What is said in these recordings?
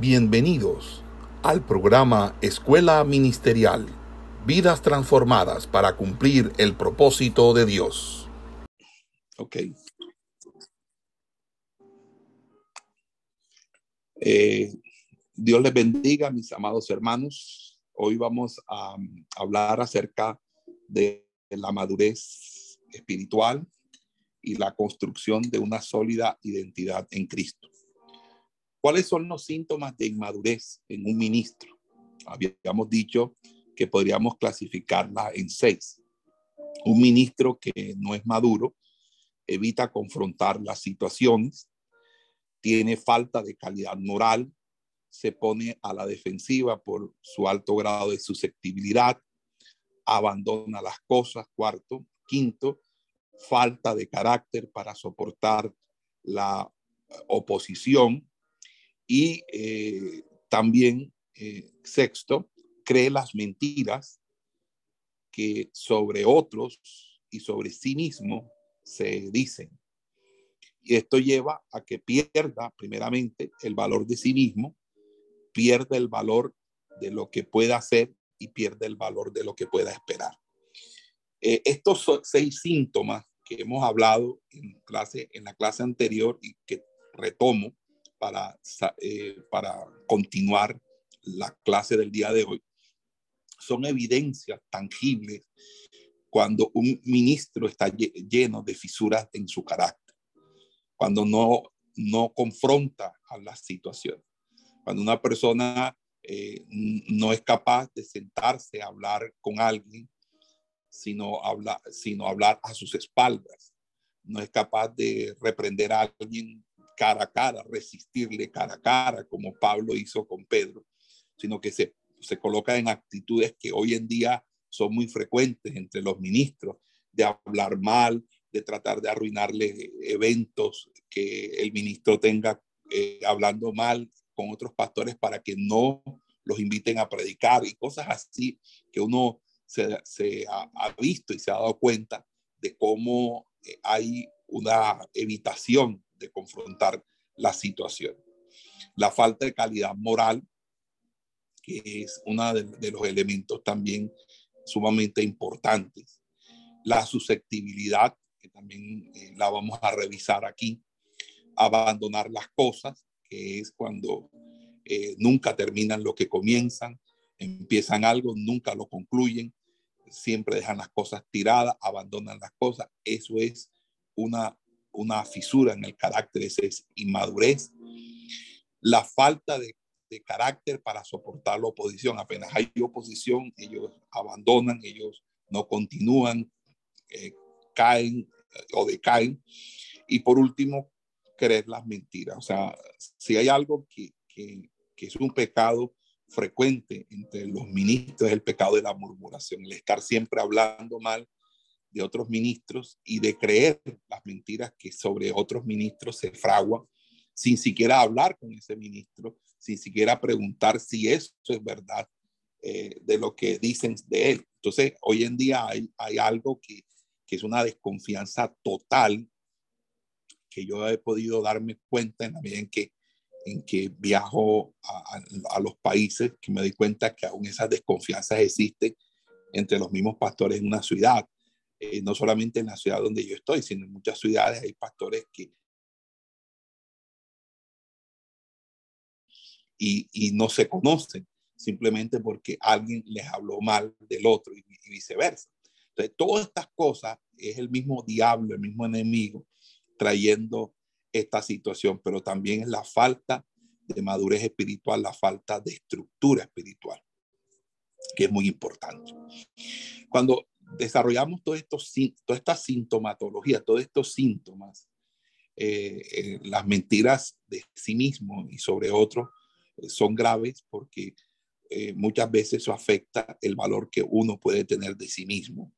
Bienvenidos al programa Escuela Ministerial, vidas transformadas para cumplir el propósito de Dios. Ok. Eh, Dios les bendiga, mis amados hermanos. Hoy vamos a um, hablar acerca de la madurez espiritual y la construcción de una sólida identidad en Cristo. ¿Cuáles son los síntomas de inmadurez en un ministro? Habíamos dicho que podríamos clasificarla en seis. Un ministro que no es maduro evita confrontar las situaciones, tiene falta de calidad moral, se pone a la defensiva por su alto grado de susceptibilidad, abandona las cosas, cuarto, quinto, falta de carácter para soportar la oposición y eh, también, eh, sexto, cree las mentiras que sobre otros y sobre sí mismo se dicen. Y esto lleva a que pierda primeramente el valor de sí mismo, pierde el valor de lo que pueda hacer y pierde el valor de lo que pueda esperar. Eh, estos seis síntomas que hemos hablado en, clase, en la clase anterior y que retomo para, eh, para continuar la clase del día de hoy, son evidencias tangibles cuando un ministro está lleno de fisuras en su carácter, cuando no, no confronta a las situaciones, cuando una persona eh, no es capaz de sentarse a hablar con alguien, sino, habla, sino hablar a sus espaldas, no es capaz de reprender a alguien cara a cara, resistirle cara a cara, como Pablo hizo con Pedro, sino que se, se coloca en actitudes que hoy en día son muy frecuentes entre los ministros, de hablar mal, de tratar de arruinarle eventos que el ministro tenga eh, hablando mal con otros pastores para que no los inviten a predicar y cosas así que uno se, ha, visto y se ha dado cuenta de cómo eh, hay una evitación de confrontar la situación. La falta de calidad moral, que es uno de, los elementos también sumamente importantes. La susceptibilidad, que también eh, la vamos a revisar aquí. Abandonar las cosas, que es cuando eh, nunca terminan lo que comienzan, empiezan algo, nunca lo concluyen, siempre dejan las cosas tiradas, abandonan las cosas. Eso es una una fisura en el carácter, esa es inmadurez. La falta de, carácter para soportar la oposición. Apenas hay oposición, ellos abandonan, ellos no continúan, eh, caen eh, o decaen. Y por último, creer las mentiras. O sea, si hay algo que, que, que es un pecado frecuente entre los ministros, es el pecado de la murmuración, el estar siempre hablando mal de otros ministros y de creer las mentiras que sobre otros ministros se fraguan sin siquiera hablar con ese ministro, sin siquiera preguntar si eso es verdad eh, de lo que dicen de él. Entonces, hoy en día hay, hay algo que, que, es una desconfianza total que yo he podido darme cuenta en la medida en que, en que viajo a, a, a los países, que me doy cuenta que aún esas desconfianzas existen entre los mismos pastores en una ciudad eh, no solamente en la ciudad donde yo estoy, sino en muchas ciudades hay pastores que... Y, y no se conocen simplemente porque alguien les habló mal del otro y, y viceversa. Entonces, todas estas cosas es el mismo diablo, el mismo enemigo trayendo esta situación, pero también es la falta de madurez espiritual, la falta de estructura espiritual, que es muy importante. Cuando desarrollamos todo esto, toda esta sintomatología, todos estos síntomas, eh, eh, las mentiras de sí mismo y sobre otros eh, son graves porque eh, muchas veces eso afecta el valor que uno puede tener de sí mismo.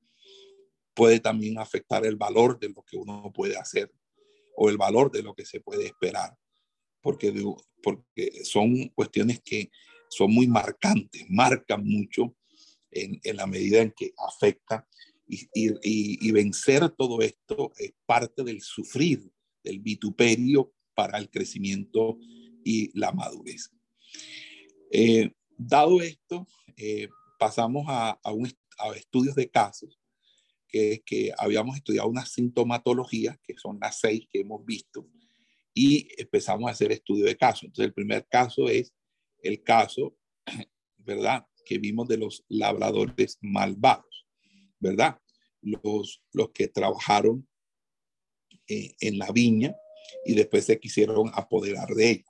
Puede también afectar el valor de lo que uno puede hacer o el valor de lo que se puede esperar, porque, porque son cuestiones que son muy marcantes, marcan mucho en, en la medida en que afecta y, y, y, vencer todo esto es parte del sufrir, del vituperio para el crecimiento y la madurez. Eh, dado esto, eh, pasamos a, a, a, estudios de casos, que que habíamos estudiado una sintomatología, que son las seis que hemos visto, y empezamos a hacer estudio de casos. Entonces, el primer caso es el caso, ¿verdad? Que vimos de los labradores malvados, ¿verdad? Los, los que trabajaron eh, en la viña y después se quisieron apoderar de ella.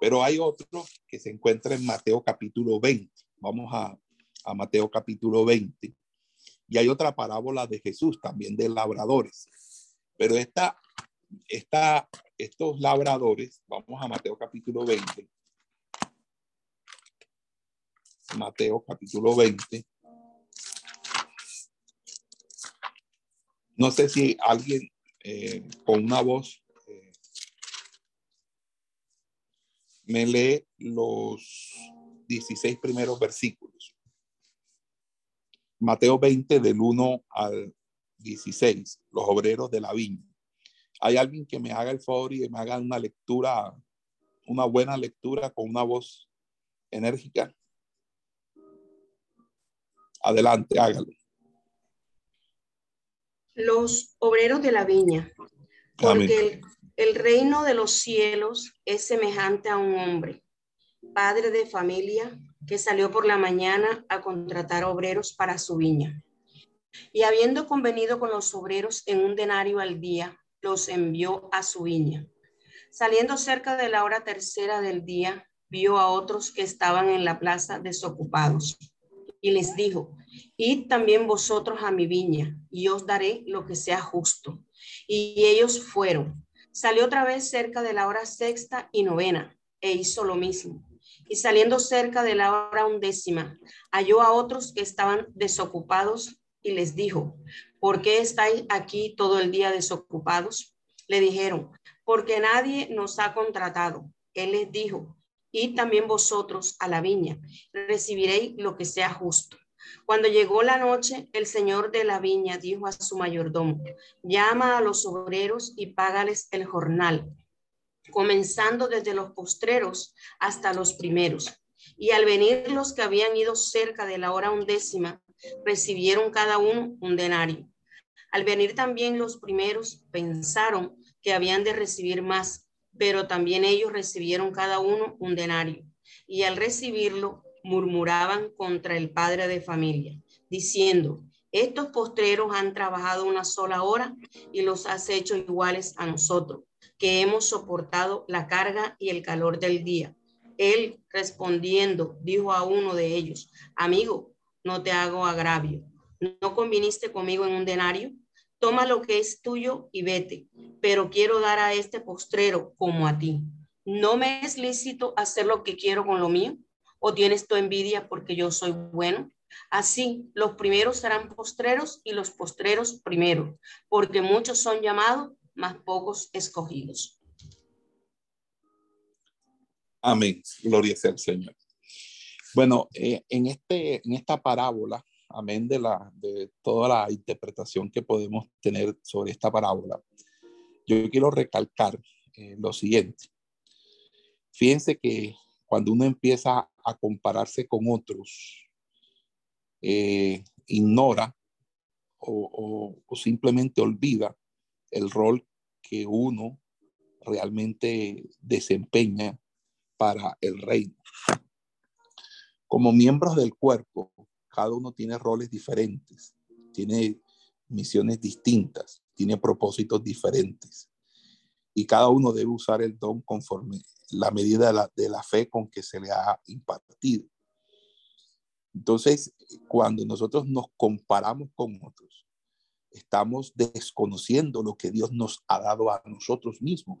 Pero hay otro que se encuentra en Mateo capítulo 20. Vamos a, a Mateo capítulo 20. Y hay otra parábola de Jesús también de labradores. Pero esta, esta, estos labradores, vamos a Mateo capítulo 20. Mateo capítulo 20. No sé si alguien eh, con una voz eh, me lee los 16 primeros versículos. Mateo 20 del 1 al 16, los obreros de la viña. ¿Hay alguien que me haga el favor y me haga una lectura, una buena lectura con una voz enérgica? Adelante, hágalo. Los obreros de la viña, porque el, el reino de los cielos es semejante a un hombre, padre de familia, que salió por la mañana a contratar obreros para su viña. Y habiendo convenido con los obreros en un denario al día, los envió a su viña. Saliendo cerca de la hora tercera del día, vio a otros que estaban en la plaza desocupados y les dijo, id también vosotros a mi viña y os daré lo que sea justo. Y ellos fueron. Salió otra vez cerca de la hora sexta y novena e hizo lo mismo. Y saliendo cerca de la hora undécima, halló a otros que estaban desocupados y les dijo, ¿por qué estáis aquí todo el día desocupados? Le dijeron, porque nadie nos ha contratado. Él les dijo, y también vosotros a la viña, recibiréis lo que sea justo. Cuando llegó la noche, el señor de la viña dijo a su mayordomo, llama a los obreros y págales el jornal, comenzando desde los postreros hasta los primeros. Y al venir los que habían ido cerca de la hora undécima, recibieron cada uno un denario. Al venir también los primeros, pensaron que habían de recibir más, pero también ellos recibieron cada uno un denario. Y al recibirlo, murmuraban contra el padre de familia, diciendo, estos postreros han trabajado una sola hora y los has hecho iguales a nosotros, que hemos soportado la carga y el calor del día. Él respondiendo dijo a uno de ellos, amigo, no te hago agravio. ¿No conviniste conmigo en un denario? Toma lo que es tuyo y vete, pero quiero dar a este postrero como a ti. ¿No me es lícito hacer lo que quiero con lo mío? ¿O tienes tu envidia porque yo soy bueno? Así, los primeros serán postreros y los postreros primeros, porque muchos son llamados, más pocos escogidos. Amén. Gloria sea al Señor. Bueno, eh, en, este, en esta parábola, amén de, la, de toda la interpretación que podemos tener sobre esta parábola, yo quiero recalcar eh, lo siguiente. Fíjense que cuando uno empieza a compararse con otros, eh, ignora o, o simplemente olvida el rol que uno realmente desempeña para el reino. Como miembros del cuerpo, cada uno tiene roles diferentes, tiene misiones distintas, tiene propósitos diferentes. Y cada uno debe usar el don conforme la medida de la, fe con que se le ha impartido. Entonces, cuando nosotros nos comparamos con otros, estamos desconociendo lo que Dios nos ha dado a nosotros mismos.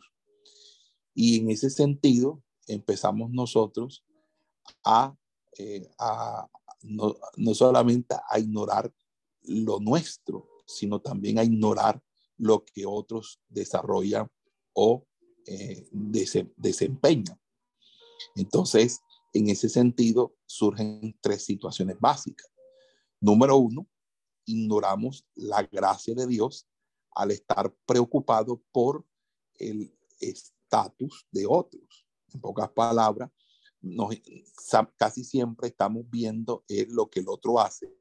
Y en ese sentido, empezamos nosotros a eh, no, solamente a ignorar lo nuestro, sino también a ignorar lo que otros desarrollan o eh, desempeñan. Entonces, en ese sentido, surgen tres situaciones básicas. Número uno, ignoramos la gracia de Dios al estar preocupado por el estatus de otros. En pocas palabras, casi siempre estamos viendo lo que el otro hace,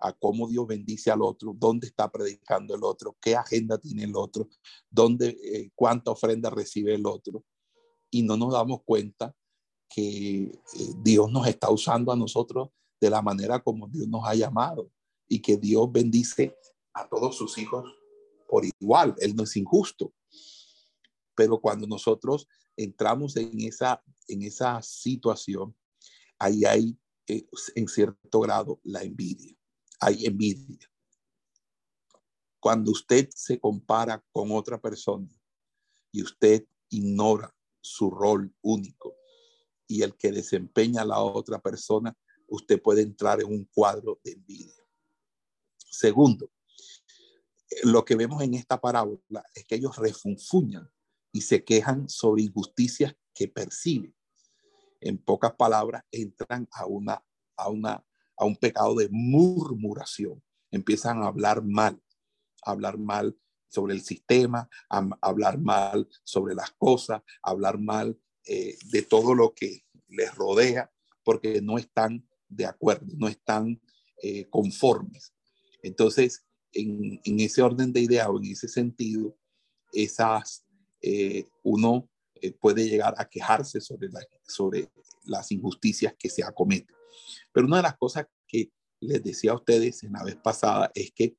a cómo Dios bendice al otro, dónde está predicando el otro, qué agenda tiene el otro, dónde, eh, cuánta ofrenda recibe el otro. Y no nos damos cuenta que eh, Dios nos está usando a nosotros de la manera como Dios nos ha llamado y que Dios bendice a todos sus hijos por igual. Él no es injusto. Pero cuando nosotros entramos en esa, en esa situación, ahí hay eh, en cierto grado la envidia. Hay envidia. Cuando usted se compara con otra persona y usted ignora su rol único y el que desempeña la otra persona, usted puede entrar en un cuadro de envidia. Segundo, lo que vemos en esta parábola es que ellos refunfuñan y se quejan sobre injusticias que perciben. En pocas palabras, entran a, una, a, una, a un pecado de murmuración. Empiezan a hablar mal, a hablar mal sobre el sistema, a, hablar mal sobre las cosas, a hablar mal eh, de todo lo que les rodea, porque no están de acuerdo, no están eh, conformes. Entonces, en, en, ese orden de idea o en ese sentido, esas eh, uno eh, puede llegar a quejarse sobre, sobre las injusticias que se acometen. Pero una de las cosas que les decía a ustedes en la vez pasada es que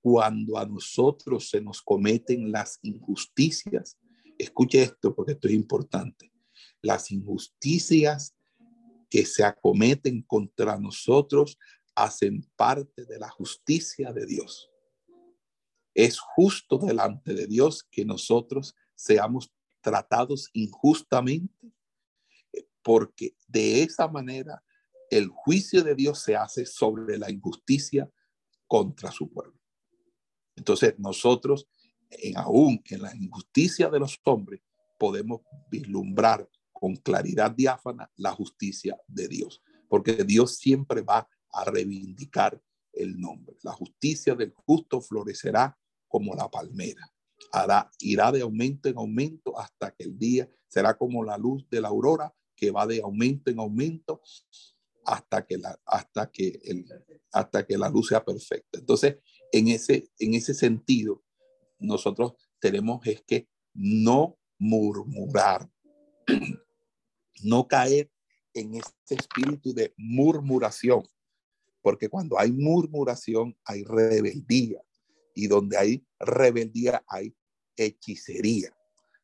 cuando a nosotros se nos cometen las injusticias, escuche esto porque esto es importante, las injusticias que se acometen contra nosotros hacen parte de la justicia de Dios. Es justo delante de Dios que nosotros seamos tratados injustamente, porque de esa manera el juicio de Dios se hace sobre la injusticia contra su pueblo. Entonces nosotros, en, aún en la injusticia de los hombres, podemos vislumbrar con claridad diáfana la justicia de Dios, porque Dios siempre va a reivindicar el nombre. La justicia del justo florecerá como la palmera. Hará, irá de aumento en aumento hasta que el día será como la luz de la aurora que va de aumento en aumento hasta que la, hasta que el, hasta que la luz sea perfecta. Entonces, en ese, en ese sentido, nosotros tenemos es que no murmurar, no caer en ese espíritu de murmuración, porque cuando hay murmuración hay rebeldía, y donde hay rebeldía hay hechicería,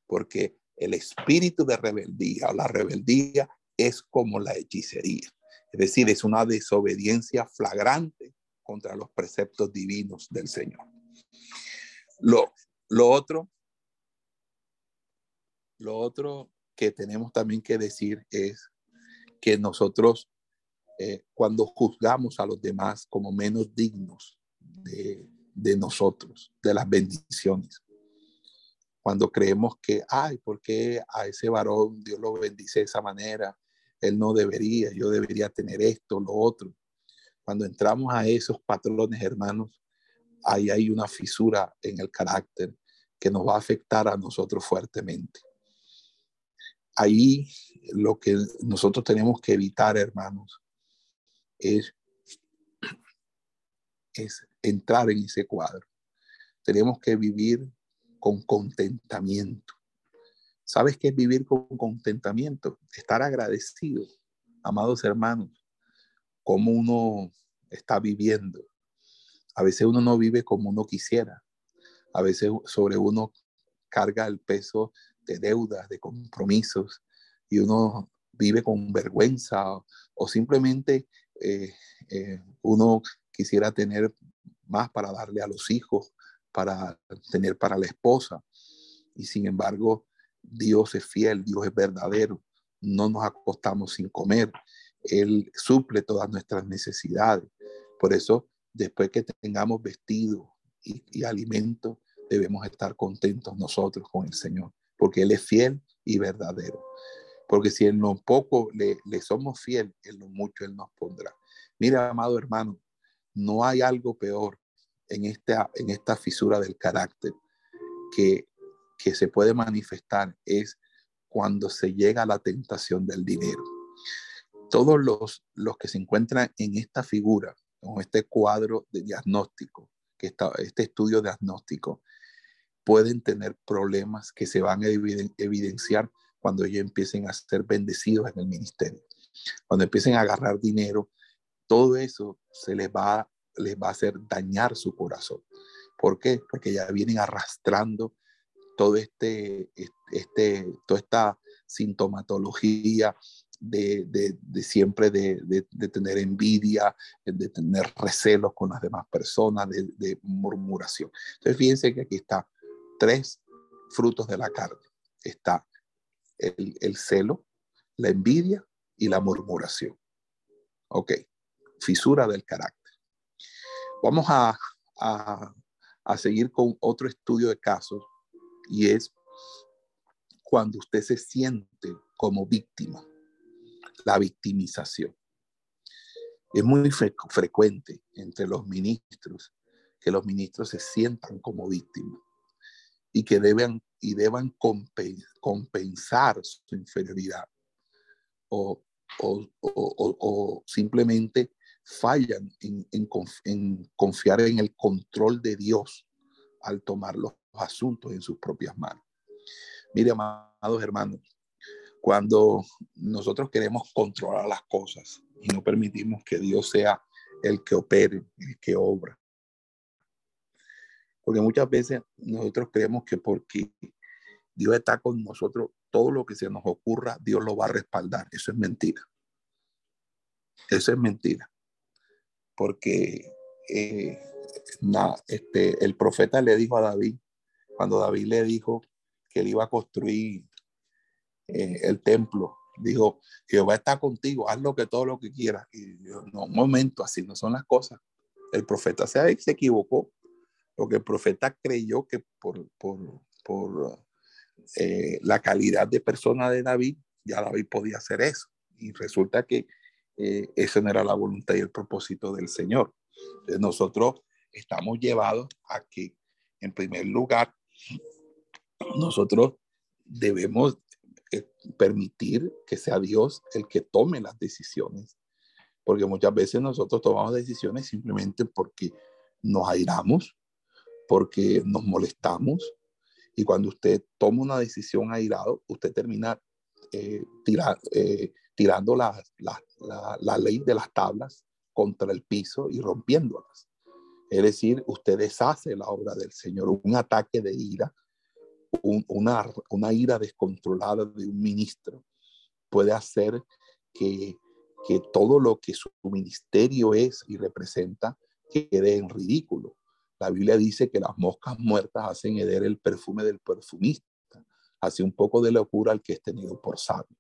porque el espíritu de rebeldía o la rebeldía es como la hechicería. Es decir, es una desobediencia flagrante contra los preceptos divinos del Señor. Lo, lo otro, lo otro que tenemos también que decir es que nosotros eh, cuando juzgamos a los demás como menos dignos de, de nosotros, de las bendiciones. Cuando creemos que, ay, ¿por qué a ese varón Dios lo bendice de esa manera? Él no debería, yo debería tener esto, lo otro. Cuando entramos a esos patrones, hermanos, ahí hay una fisura en el carácter que nos va a afectar a nosotros fuertemente. Ahí lo que nosotros tenemos que evitar, hermanos, es, entrar en ese cuadro. Tenemos que vivir con contentamiento. ¿Sabes qué es vivir con contentamiento? Estar agradecido, amados hermanos, como uno está viviendo. A veces uno no vive como uno quisiera. A veces sobre uno carga el peso de deudas, de compromisos, y uno vive con vergüenza o, simplemente eh, eh, uno quisiera tener más para darle a los hijos, para tener para la esposa. Y sin embargo, Dios es fiel, Dios es verdadero. No nos acostamos sin comer. Él suple todas nuestras necesidades. Por eso, después que tengamos vestido y, alimento, debemos estar contentos nosotros con el Señor, porque Él es fiel y verdadero. Porque si en lo poco le, le somos fiel, en lo mucho Él nos pondrá. Mira, amado hermano, no hay algo peor en esta, en esta fisura del carácter que, que se puede manifestar es cuando se llega a la tentación del dinero. Todos los, los que se encuentran en esta figura, con este cuadro de diagnóstico, que está, este estudio diagnóstico, pueden tener problemas que se van a evidenciar cuando ellos empiecen a ser bendecidos en el ministerio. Cuando empiecen a agarrar dinero, todo eso se les va, les va a hacer dañar su corazón. ¿Por qué? Porque ya vienen arrastrando todo este, este, toda esta sintomatología de, de, siempre de, de, tener envidia, de tener recelos con las demás personas, de, murmuración. Entonces, fíjense que aquí está tres frutos de la carne. Está el, el celo, la envidia y la murmuración. Ok, fisura del carácter. Vamos a, a, a seguir con otro estudio de casos y es cuando usted se siente como víctima, la victimización. Es muy frecuente entre los ministros que los ministros se sientan como víctimas y que deben, y deban compensar su inferioridad o, o, simplemente fallan en, en, confiar en el control de Dios al tomar los asuntos en sus propias manos. Mire, amados hermanos, cuando nosotros queremos controlar las cosas y no permitimos que Dios sea el que opere, el que obra. Porque muchas veces nosotros creemos que porque Dios está con nosotros, todo lo que se nos ocurra, Dios lo va a respaldar. Eso es mentira. Eso es mentira. Porque eh, este, el profeta le dijo a David, cuando David le dijo que él iba a construir eh, el templo, dijo, Jehová está contigo, haz lo que todo lo que quieras. Y yo, no, un momento, así no son las cosas. El profeta se, se equivocó, porque el profeta creyó que por, por, por eh, la calidad de persona de David, ya David podía hacer eso. Y resulta que eh, eso no era la voluntad y el propósito del Señor. Entonces nosotros estamos llevados a que, en primer lugar, nosotros debemos eh, permitir que sea Dios el que tome las decisiones, porque muchas veces nosotros tomamos decisiones simplemente porque nos airamos, porque nos molestamos, y cuando usted toma una decisión airado, usted termina eh, eh, tirando la, la, la ley de las tablas contra el piso y rompiéndolas. Es decir, usted deshace la obra del Señor. Un ataque de ira, una, una ira descontrolada de un ministro puede hacer que, que todo lo que su ministerio es y representa quede en ridículo. La Biblia dice que las moscas muertas hacen heder el perfume del perfumista. Hace un poco de locura al que es tenido por sabio.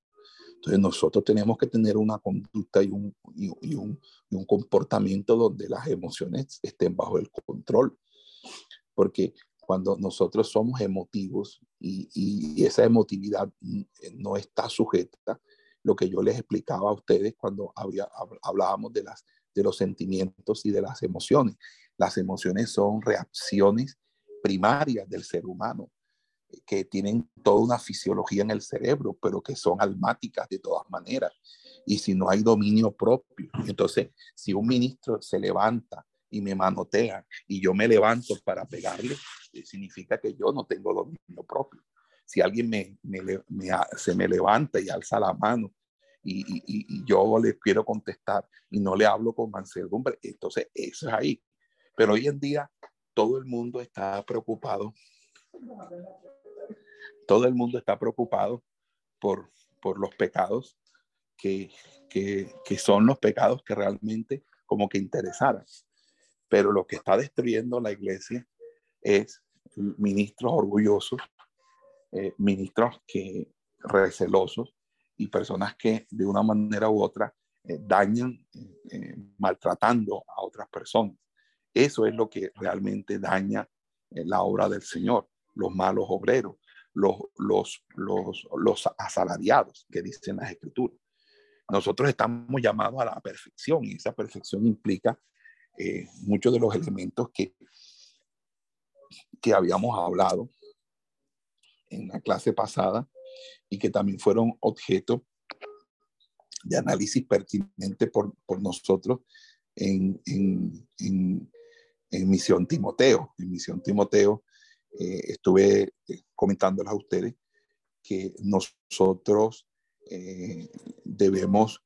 Entonces nosotros tenemos que tener una conducta y un, y, un, un, comportamiento donde las emociones estén bajo el control. Porque cuando nosotros somos emotivos y, y, esa emotividad no está sujeta, lo que yo les explicaba a ustedes cuando había, hablábamos de, las, de los sentimientos y de las emociones. Las emociones son reacciones primarias del ser humano que tienen toda una fisiología en el cerebro, pero que son almáticas de todas maneras. Y si no hay dominio propio, entonces si un ministro se levanta y me manotea y yo me levanto para pegarle, eh, significa que yo no tengo dominio propio. Si alguien me, se me levanta y alza la mano y, y, yo le quiero contestar y no le hablo con mansedumbre, entonces eso es ahí. Pero hoy en día todo el mundo está preocupado todo el mundo está preocupado por, por los pecados que, que, son los pecados que realmente como que interesaran. Pero lo que está destruyendo la iglesia es ministros orgullosos, eh, ministros que recelosos y personas que de una manera u otra eh, dañan, eh, maltratando a otras personas. Eso es lo que realmente daña la obra del Señor, los malos obreros, los, los, los, los asalariados que dicen las escrituras. Nosotros estamos llamados a la perfección y esa perfección implica eh, muchos de los elementos que, que habíamos hablado en la clase pasada y que también fueron objeto de análisis pertinente por, nosotros en, Misión Timoteo. En Misión Timoteo eh, estuve eh, comentándoles a ustedes que nosotros eh, debemos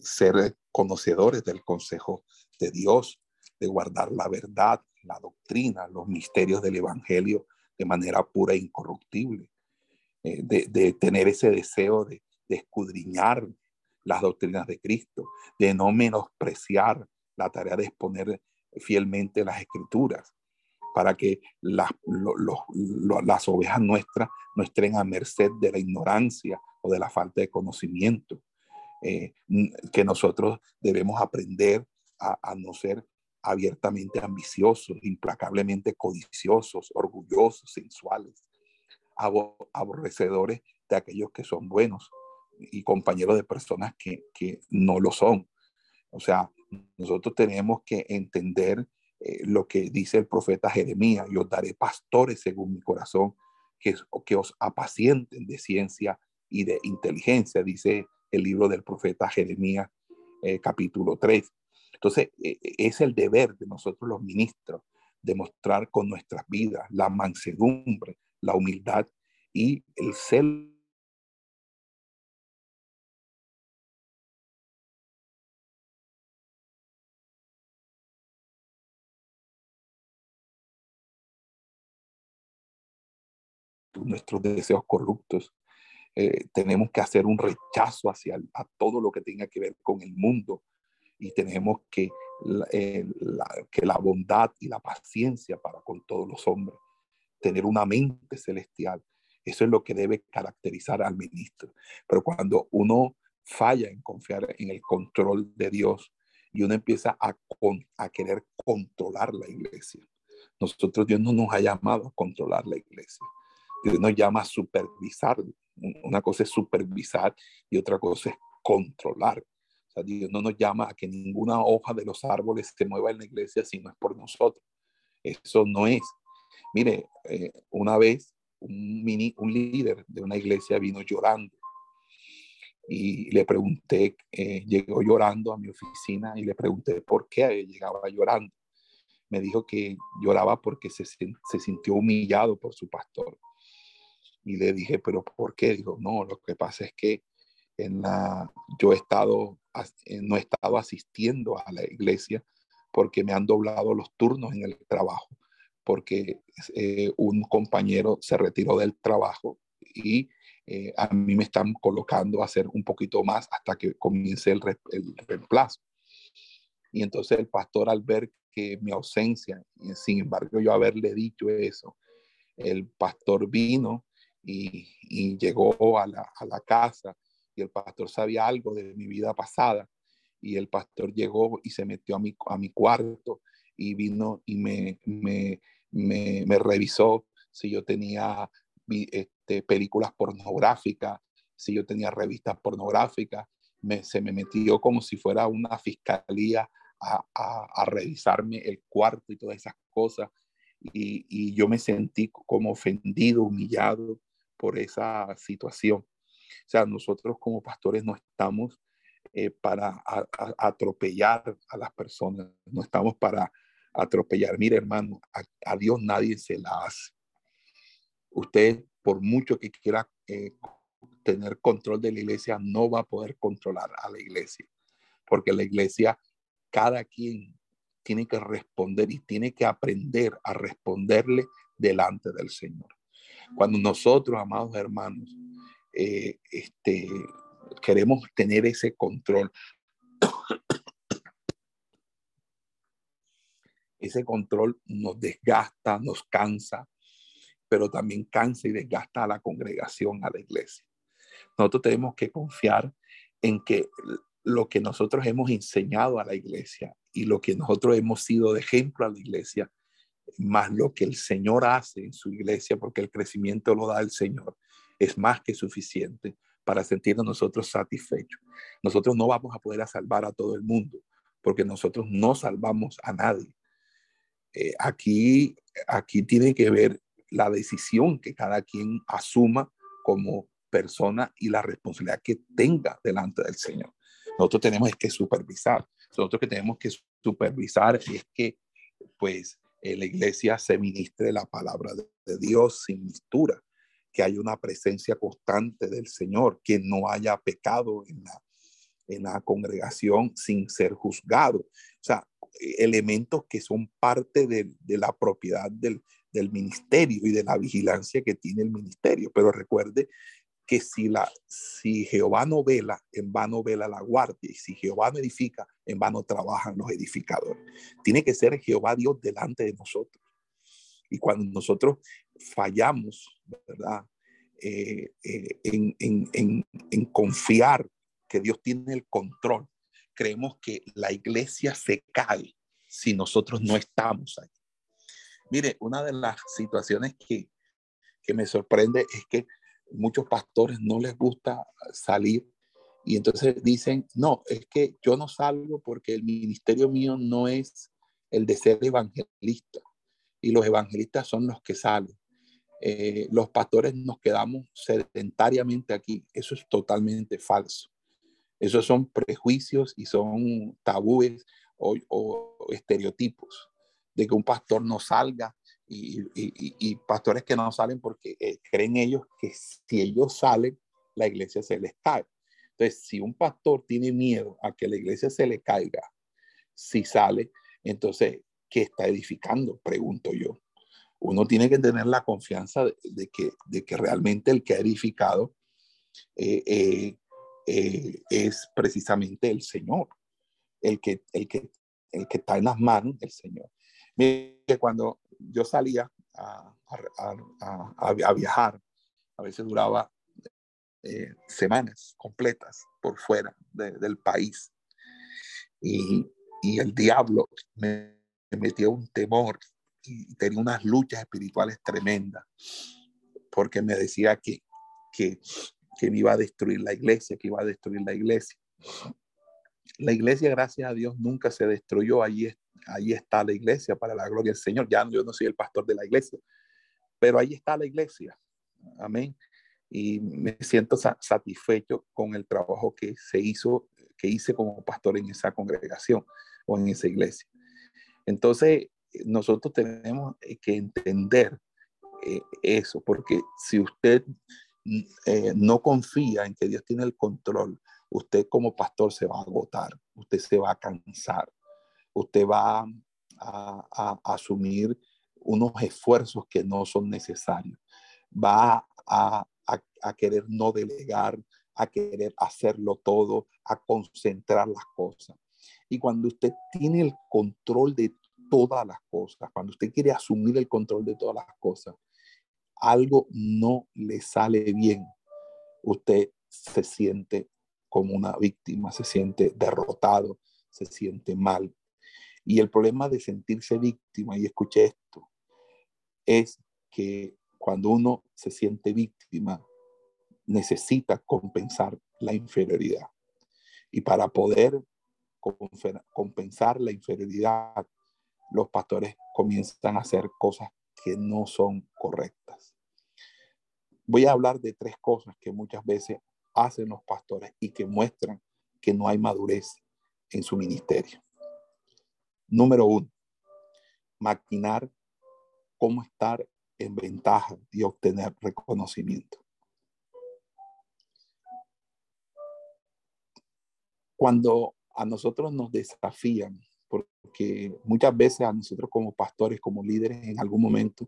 ser conocedores del consejo de Dios, de guardar la verdad, la doctrina, los misterios del Evangelio de manera pura e incorruptible, de, tener ese deseo de, escudriñar las doctrinas de Cristo, de no menospreciar la tarea de exponer fielmente las escrituras, para que las, las ovejas nuestras no estén a merced de la ignorancia o de la falta de conocimiento, eh, que nosotros debemos aprender a, a no ser abiertamente ambiciosos, implacablemente codiciosos, orgullosos, sensuales, aborrecedores de aquellos que son buenos y compañeros de personas que, no lo son. O sea, nosotros tenemos que entender eh, lo que dice el profeta Jeremías, yo daré pastores según mi corazón, que, que os apacienten de ciencia y de inteligencia, dice el libro del profeta Jeremías, eh, capítulo 3. Entonces, e, e, es el deber de nosotros los ministros demostrar con nuestras vidas la mansedumbre, la humildad y el celo nuestros deseos corruptos. Eh, tenemos que hacer un rechazo hacia a todo lo que tenga que ver con el mundo, y tenemos que, eh, la, que la bondad y la paciencia para con todos los hombres, tener una mente celestial. Eso es lo que debe caracterizar al ministro. Pero cuando uno falla en confiar en el control de Dios y uno empieza a, a querer controlar la iglesia, nosotros Dios no nos ha llamado a controlar la iglesia. Dios nos llama supervisar. Una cosa es supervisar y otra cosa es controlar. Dios no nos llama a que ninguna hoja de los árboles se mueva en la iglesia si no es por nosotros. Eso no es. Mire, eh, una vez un, mini, un líder de una iglesia vino llorando y le pregunté, eh, llegó llorando a mi oficina y le pregunté por qué llegaba llorando. Me dijo que lloraba porque se, se sintió humillado por su pastor. Y le dije, pero ¿por qué? Dijo, no, lo que pasa es que en la, yo he estado eh, no he estado asistiendo a la iglesia porque me han doblado los turnos en el trabajo, porque eh, un compañero se retiró del trabajo y eh, a mí me están colocando a hacer un poquito más hasta que comience el, el reemplazo. Y entonces el pastor al ver que mi ausencia, sin embargo yo haberle dicho eso, el pastor vino y, llegó a la, a la casa y el pastor sabía algo de mi vida pasada. Y el pastor llegó y se metió a mi, a mi cuarto y vino y me, me, me, revisó si yo tenía este, películas pornográficas, si yo tenía revistas pornográficas, me, se me metió como si fuera una fiscalía a, a, revisarme el cuarto y todas esas cosas. Y, yo me sentí como ofendido, humillado por esa situación. O sea, nosotros como pastores no estamos eh, para atropellar a las personas, no estamos para atropellar. Mire, hermano, a, Dios nadie se la hace. Usted, por mucho que quiera eh, tener control de la iglesia, no va a poder controlar a la iglesia, porque la iglesia, cada quien tiene que responder y tiene que aprender a responderle delante del Señor. Cuando nosotros, amados hermanos, eh, este, queremos tener ese control. ese control nos desgasta, nos cansa, pero también cansa y desgasta a la congregación, a la iglesia. Nosotros tenemos que confiar en que lo que nosotros hemos enseñado a la iglesia y lo que nosotros hemos sido de ejemplo a la iglesia, más lo que el Señor hace en su iglesia, porque el crecimiento lo da el Señor, es más que suficiente para sentirnos nosotros satisfechos. Nosotros no vamos a poder salvar a todo el mundo, porque nosotros no salvamos a nadie. Eh, aquí, aquí tiene que ver la decisión que cada quien asuma como persona y la responsabilidad que tenga delante del Señor. Nosotros tenemos que supervisar. Nosotros que tenemos que supervisar es que, pues, la iglesia se ministre la palabra de, Dios sin mistura, que haya una presencia constante del Señor, que no haya pecado en la, en la congregación sin ser juzgado. O sea, elementos que son parte de, de la propiedad del, del ministerio y de la vigilancia que tiene el ministerio. Pero recuerde que si, la, si Jehová no vela, en vano vela la guardia, y si Jehová no edifica, en vano trabajan los edificadores. Tiene que ser Jehová Dios delante de nosotros. Y cuando nosotros fallamos, ¿verdad? Eh, eh, en, en, en, en confiar que Dios tiene el control, creemos que la iglesia se cae si nosotros no estamos ahí. Mire, una de las situaciones que, que me sorprende es que muchos pastores no les gusta salir y entonces dicen, no, es que yo no salgo porque el ministerio mío no es el de ser evangelista y los evangelistas son los que salen. Eh, los pastores nos quedamos sedentariamente aquí. Eso es totalmente falso. Esos son prejuicios y son tabúes o estereotipos de que un pastor no salga y, pastores que no salen porque eh, creen ellos que si ellos salen, la iglesia se les cae. Entonces, si un pastor tiene miedo a que la iglesia se le caiga, si sale, entonces, ¿qué está edificando? Pregunto yo. Uno tiene que tener la confianza de, que, de que realmente el que ha edificado eh, eh, es precisamente el Señor, el que, el, que, el que está en las manos del Señor. Mire, cuando yo salía a, viajar, a veces duraba eh, semanas completas por fuera del país. Y, el diablo me, metió un temor y tenía unas luchas espirituales tremendas, porque me decía que, que, que me iba a destruir la iglesia, que iba a destruir la iglesia. La iglesia, gracias a Dios, nunca se destruyó. Allí ahí está la iglesia para la gloria del Señor. Ya yo no soy el pastor de la iglesia, pero ahí está la iglesia. Amén. Y me siento satisfecho con el trabajo que se hizo, que hice como pastor en esa congregación o en esa iglesia. Entonces, nosotros tenemos que entender eh, eso, porque si usted eh, no confía en que Dios tiene el control, usted como pastor se va a agotar, usted se va a cansar, usted va a, asumir unos esfuerzos que no son necesarios. Va a, querer no delegar, a querer hacerlo todo, a concentrar las cosas. Y cuando usted tiene el control de todas las cosas, cuando usted quiere asumir el control de todas las cosas, algo no le sale bien. Usted se siente como una víctima, se siente derrotado, se siente mal. Y el problema de sentirse víctima, y escuché esto, es que cuando uno se siente víctima, necesita compensar la inferioridad. Y para poder compensar la inferioridad, los pastores comienzan a hacer cosas que no son correctas. Voy a hablar de tres cosas que muchas veces hacen los pastores y que muestran que no hay madurez en su ministerio. Número uno, maquinar cómo estar en ventaja y obtener reconocimiento. Cuando a nosotros nos desafían, porque muchas veces a nosotros como pastores, como líderes, en algún momento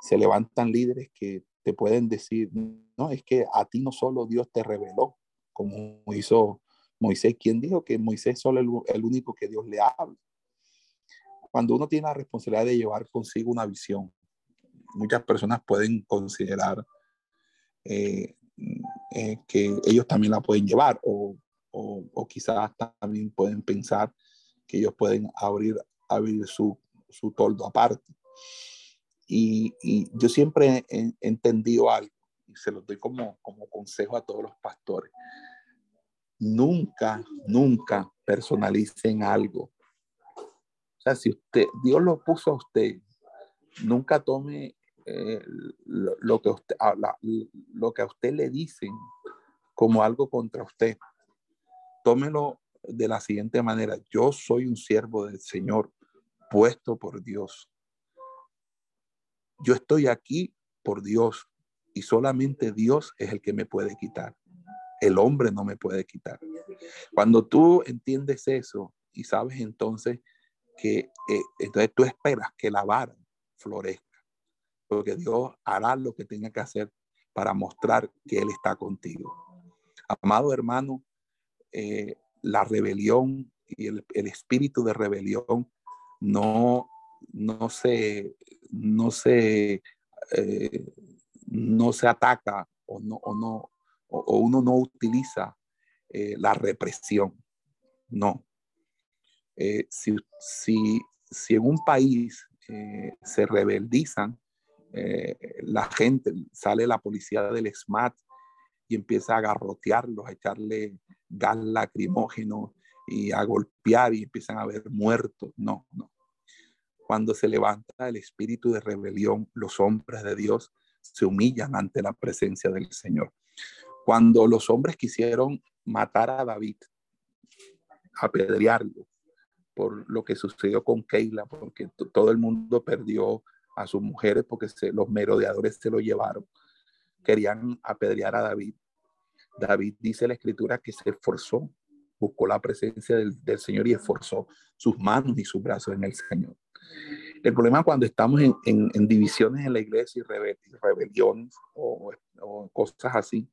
se levantan líderes que te pueden decir, no, es que a ti no solo Dios te reveló, como hizo Moisés, quien dijo que Moisés solo el, el único que Dios le habla cuando uno tiene la responsabilidad de llevar consigo una visión, muchas personas pueden considerar eh, eh, que ellos también la pueden llevar o, o, quizás también pueden pensar que ellos pueden abrir, abrir su, su toldo aparte. Y, yo siempre he entendido algo y se lo doy como, como consejo a todos los pastores. Nunca, nunca personalicen algo o sea, si usted, Dios lo puso a usted, nunca tome eh, lo, que usted, lo que a usted le dicen como algo contra usted, tómelo de la siguiente manera. Yo soy un siervo del Señor puesto por Dios. Yo estoy aquí por Dios y solamente Dios es el que me puede quitar. El hombre no me puede quitar. Cuando tú entiendes eso y sabes entonces que eh, entonces tú esperas que la vara florezca, porque Dios hará lo que tenga que hacer para mostrar que Él está contigo. Amado hermano, eh, la rebelión y el, espíritu de rebelión no, no se, no se, eh, no se ataca o, no, o, no, o, uno no utiliza la represión. No. Si, si, si, en un país se rebeldizan, la gente, sale la policía del SMAT y empieza a garrotearlos, a echarle gas lacrimógeno y a golpear y empiezan a haber muertos. No, no. Cuando se levanta el espíritu de rebelión, los hombres de Dios se humillan ante la presencia del Señor. Cuando los hombres quisieron matar a David, apedrearlo por lo que sucedió con Keila, porque todo el mundo perdió a sus mujeres porque los merodeadores se lo llevaron. Querían apedrear a David. David dice la escritura que se esforzó, buscó la presencia del, Señor y esforzó sus manos y sus brazos en el Señor. El problema cuando estamos en, divisiones en la iglesia y, rebeliones o, cosas así,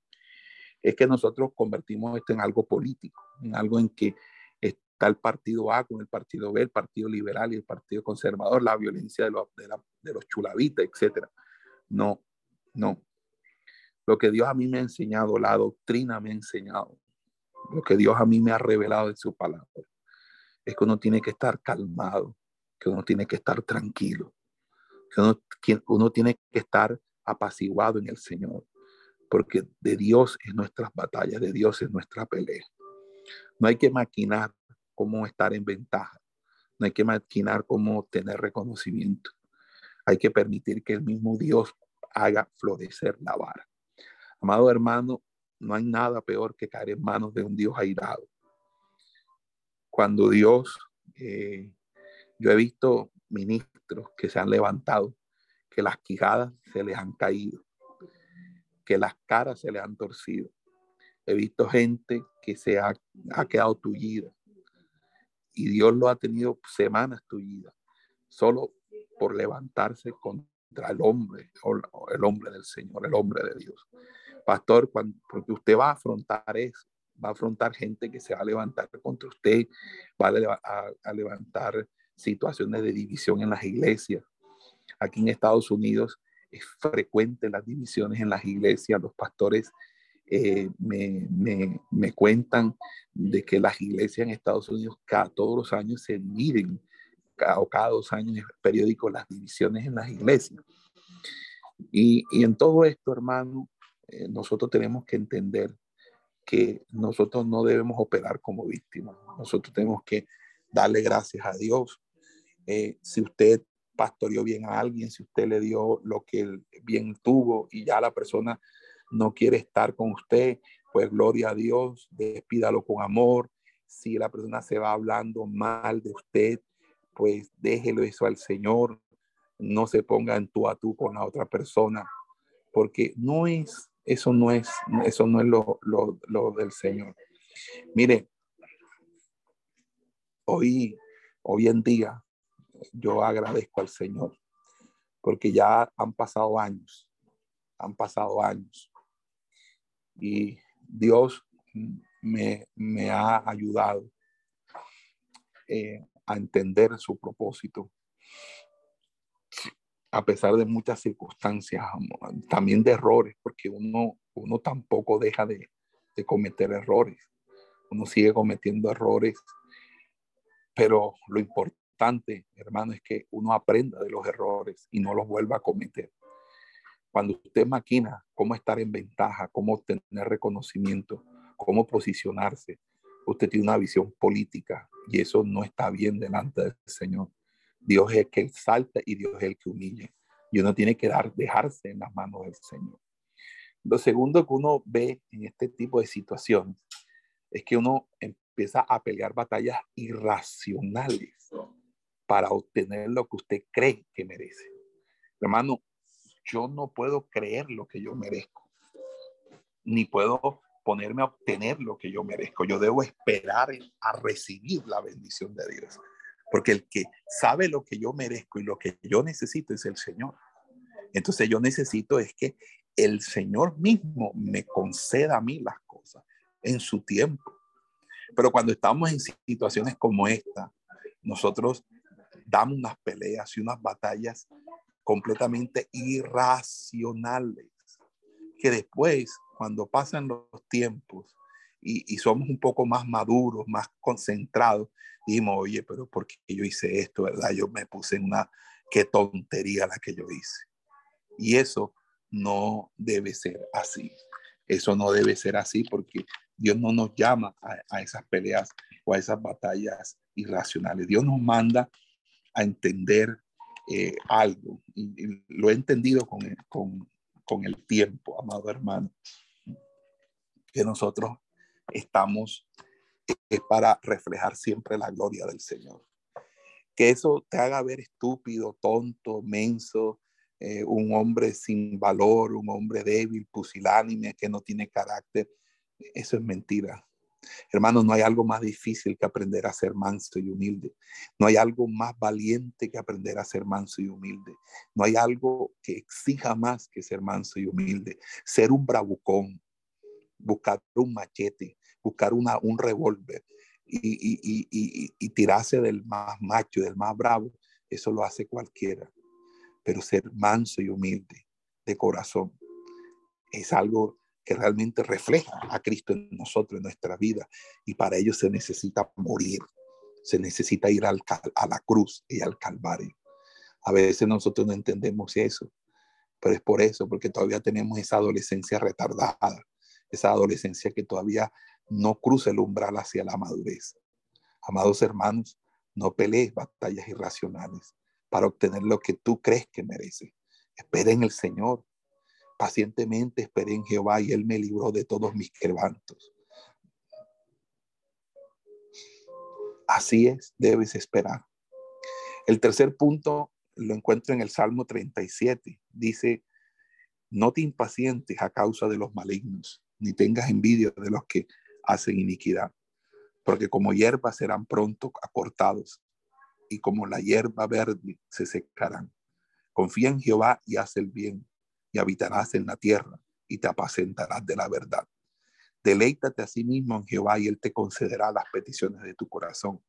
es que nosotros convertimos esto en algo político, en algo en que está el partido A con el partido B, el partido liberal y el partido conservador, la violencia de, los, de los chulavitas, etc. No, no. Lo que Dios a mí me ha enseñado, la doctrina me ha enseñado, lo que Dios a mí me ha revelado en su palabra, es que uno tiene que estar calmado, que uno tiene que estar tranquilo, que uno, tiene que estar apaciguado en el Señor, porque de Dios es nuestras batallas, de Dios es nuestra pelea. No hay que maquinar cómo estar en ventaja, no hay que maquinar cómo tener reconocimiento. Hay que permitir que el mismo Dios haga florecer la vara. Amado hermano, no hay nada peor que caer en manos de un Dios airado. Cuando Dios, eh, yo he visto ministros que se han levantado, que las quijadas se les han caído, que las caras se les han torcido. He visto gente que se ha, ha quedado tullida y Dios lo ha tenido semanas tullidas, solo por levantarse contra el hombre, el hombre del Señor, el hombre de Dios. Pastor, cuando, porque usted va a afrontar eso, va a afrontar gente que se va a levantar contra usted, va a, levantar situaciones de división en las iglesias. Aquí en Estados Unidos es frecuente las divisiones en las iglesias. Los pastores eh, me, me, me, cuentan de que las iglesias en Estados Unidos cada, todos los años se dividen, cada, o cada dos años es periódico las divisiones en las iglesias. Y, y en todo esto, hermano, eh, nosotros tenemos que entender que nosotros no debemos operar como víctimas. Nosotros tenemos que darle gracias a Dios. Eh, si usted pastoreó bien a alguien, si usted le dio lo que bien tuvo y ya la persona no quiere estar con usted, pues gloria a Dios, despídalo con amor. Si la persona se va hablando mal de usted, pues déjelo eso al Señor. No se ponga en tú a tú con la otra persona, porque no es eso no es, eso no es lo, del Señor. Mire, hoy, hoy en día yo agradezco al Señor porque ya han pasado años, han pasado años y Dios me, ha ayudado eh, a entender su propósito a pesar de muchas circunstancias, también de errores, porque uno, uno tampoco deja de, cometer errores. Uno sigue cometiendo errores, pero lo importante, hermano, es que uno aprenda de los errores y no los vuelva a cometer. Cuando usted maquina cómo estar en ventaja, cómo tener reconocimiento, cómo posicionarse, usted tiene una visión política y eso no está bien delante del Señor. Dios es el que exalta y Dios es el que humilla. y uno tiene que dar, dejarse en las manos del Señor. Lo segundo que uno ve en este tipo de situaciones es que uno empieza a pelear batallas irracionales para obtener lo que usted cree que merece. Hermano, yo no puedo creer lo que yo merezco, ni puedo ponerme a obtener lo que yo merezco. Yo debo esperar a recibir la bendición de Dios, porque el que sabe lo que yo merezco y lo que yo necesito es el Señor. Entonces yo necesito es que el Señor mismo me conceda a mí las cosas en su tiempo. Pero cuando estamos en situaciones como esta, nosotros damos unas peleas y unas batallas completamente irracionales, que después, cuando pasan los tiempos y, somos un poco más maduros, más concentrados, dijimos, oye, pero ¿por qué yo hice esto, verdad? Yo me puse en una, qué tontería la que yo hice. Y eso no debe ser así. Eso no debe ser así porque Dios no nos llama a, esas peleas o a esas batallas irracionales. Dios nos manda a entender eh, algo. Y, lo he entendido con, con, el tiempo, amado hermano, que nosotros estamos eh, para reflejar siempre la gloria del Señor. Que eso te haga ver estúpido, tonto, menso, eh, un hombre sin valor, un hombre débil, pusilánime, que no tiene carácter. Eso es mentira. Hermanos, no hay algo más difícil que aprender a ser manso y humilde. No hay algo más valiente que aprender a ser manso y humilde. No hay algo que exija más que ser manso y humilde. Ser un bravucón, buscar un machete, buscar una, un revólver y, y tirarse del más macho, del más bravo, eso lo hace cualquiera. Pero ser manso y humilde de corazón es algo que realmente refleja a Cristo en nosotros, en nuestra vida. Y para ello se necesita morir, se necesita ir al, a la cruz y al Calvario. A veces nosotros no entendemos eso, pero es por eso, porque todavía tenemos esa adolescencia retardada, esa adolescencia que todavía no cruza el umbral hacia la madurez. Amados hermanos, no pelees batallas irracionales para obtener lo que tú crees que mereces. Espera en el Señor, Pacientemente esperé en Jehová y él me libró de todos mis quebrantos. Así es, debes esperar. El tercer punto lo encuentro en el Salmo 37. Dice, no te impacientes a causa de los malignos, ni tengas envidia de los que hacen iniquidad, porque como hierba serán pronto acortados, y como la hierba verde se secarán. Confía en Jehová y haz el bien, y habitarás en la tierra y te apacentarás de la verdad. Deleítate a sí mismo en Jehová y Él te concederá las peticiones de tu corazón.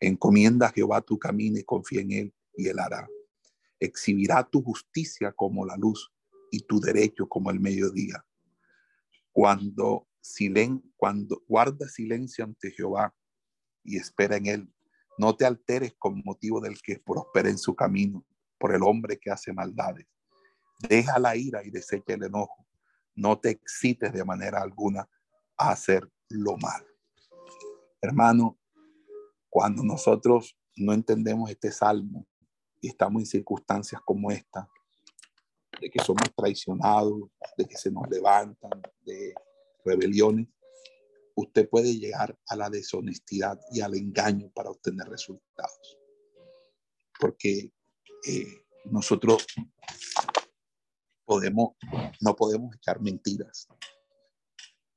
Encomienda a Jehová tu camino y confía en Él y Él hará. Exhibirá tu justicia como la luz y tu derecho como el mediodía. Cuando, silen, cuando guarda silencio ante Jehová y espera en Él, no te alteres con motivo del que prospera en su camino, por el hombre que hace maldades Deja la ira y desecha el enojo. No te excites de manera alguna a hacer lo malo. Hermano, cuando nosotros no entendemos este salmo y estamos en circunstancias como esta, de que somos traicionados, de que se nos levantan, de rebeliones, usted puede llegar a la deshonestidad y al engaño para obtener resultados. Porque eh, nosotros podemos, no podemos echar mentiras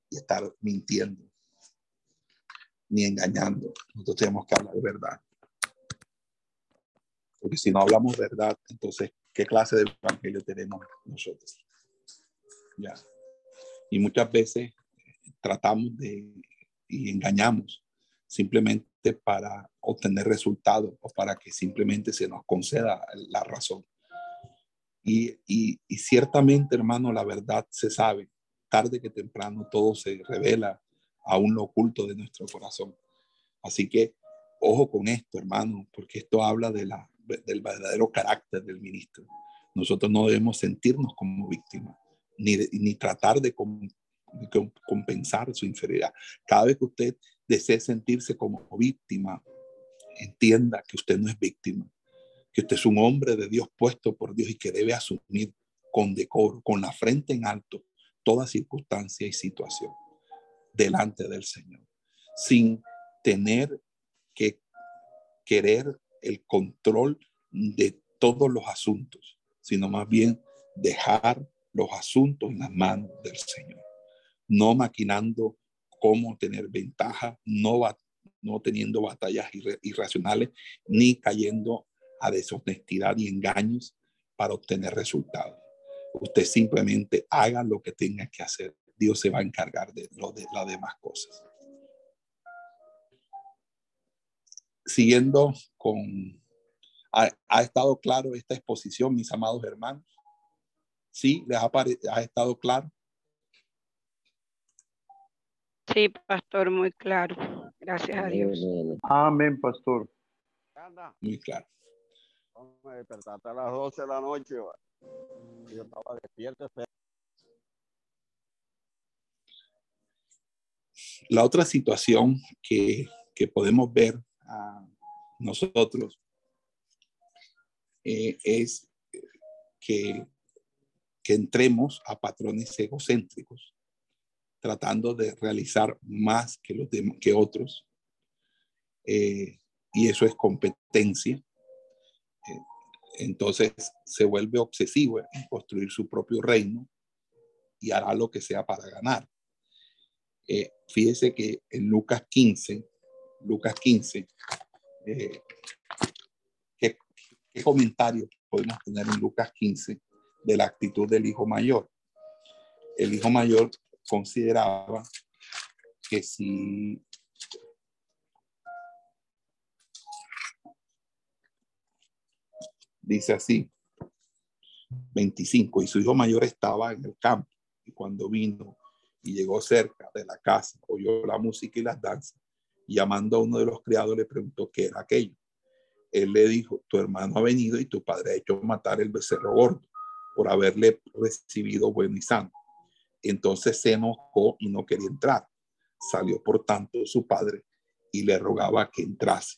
y estar mintiendo ni engañando. Nosotros tenemos que hablar de verdad. Porque si no hablamos verdad, entonces, ¿qué clase de evangelio tenemos nosotros? Ya. Y muchas veces tratamos de y engañamos simplemente para obtener resultados o para que simplemente se nos conceda la razón. Y, ciertamente, hermano, la verdad se sabe. Tarde que temprano todo se revela aún lo oculto de nuestro corazón. Así que ojo con esto, hermano, porque esto habla de la, del verdadero carácter del ministro. Nosotros no debemos sentirnos como víctimas, ni, ni tratar de, de compensar su inferioridad. Cada vez que usted desee sentirse como víctima, entienda que usted no es víctima, que usted es un hombre de Dios puesto por Dios y que debe asumir con decoro, con la frente en alto, toda circunstancia y situación delante del Señor, sin tener que querer el control de todos los asuntos, sino más bien dejar los asuntos en las manos del Señor, no maquinando cómo tener ventaja, no, no teniendo batallas irracionales, ni cayendo a deshonestidad y engaños para obtener resultados. Usted simplemente haga lo que tenga que hacer. Dios se va a encargar de, lo de las demás cosas. Siguiendo con... ¿Ha, estado claro esta exposición, mis amados hermanos? ¿Sí? ¿Les ha, ha estado claro? Sí, pastor, muy claro. Gracias a Dios. Amén, pastor. Muy claro. Me despertaste a las 12 de la noche. Yo estaba despierto. La otra situación que, que podemos ver a nosotros eh, es que, que entremos a patrones egocéntricos, tratando de realizar más que, los que otros. Eh, y eso es competencia entonces se vuelve obsesivo en construir su propio reino y hará lo que sea para ganar. Eh, fíjese que en Lucas 15, Lucas 15, eh, ¿qué, ¿qué comentario podemos tener en Lucas 15 de la actitud del hijo mayor? El hijo mayor consideraba que si dice así, 25, y su hijo mayor estaba en el campo, y cuando vino y llegó cerca de la casa, oyó la música y las danzas, y llamando a uno de los criados le preguntó qué era aquello. Él le dijo, tu hermano ha venido y tu padre ha hecho matar el becerro gordo por haberle recibido bueno y sano. Entonces se enojó y no quería entrar. Salió por tanto su padre y le rogaba que entrase.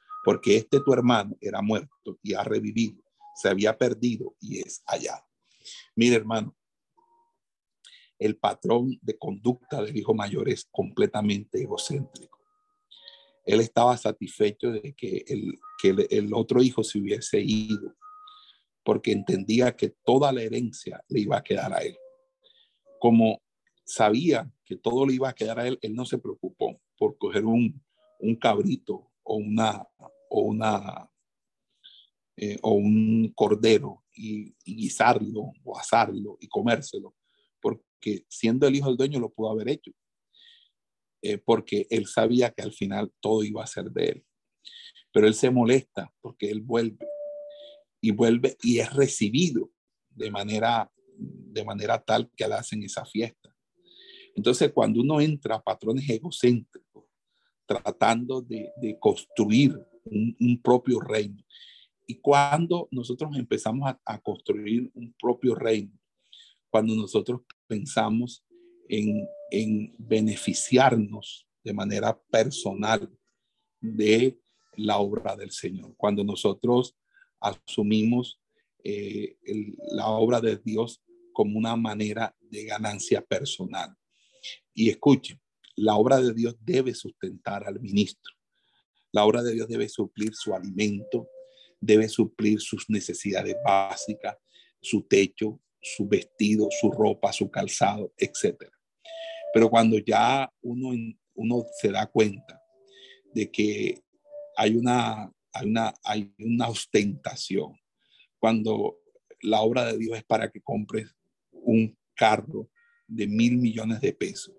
porque este tu hermano era muerto y ha revivido, se había perdido y es hallado. Mire, hermano, el patrón de conducta del hijo mayor es completamente egocéntrico. Él estaba satisfecho de que el, que el otro hijo se hubiese ido, porque entendía que toda la herencia le iba a quedar a él. Como sabía que todo le iba a quedar a él, él no se preocupó por coger un, un cabrito o una, o una eh, o un cordero y, guisarlo o asarlo y comérselo, porque siendo el hijo del dueño lo pudo haber hecho, eh, porque él sabía que al final todo iba a ser de él. Pero él se molesta porque él vuelve y vuelve y es recibido de manera, de manera tal que le hacen esa fiesta. Entonces, cuando uno entra a patrones egocéntricos, tratando de, construir un, propio reino. Y cuando nosotros empezamos a, construir un propio reino, cuando nosotros pensamos en, beneficiarnos de manera personal de la obra del Señor, cuando nosotros asumimos eh, la obra de Dios como una manera de ganancia personal. Y escuchen, la obra de Dios debe sustentar al ministro. La obra de Dios debe suplir su alimento, debe suplir sus necesidades básicas, su techo, su vestido, su ropa, su calzado, etc. Pero cuando ya uno, uno se da cuenta de que hay una, hay una, hay una ostentación, cuando la obra de Dios es para que compres un carro de mil millones de pesos,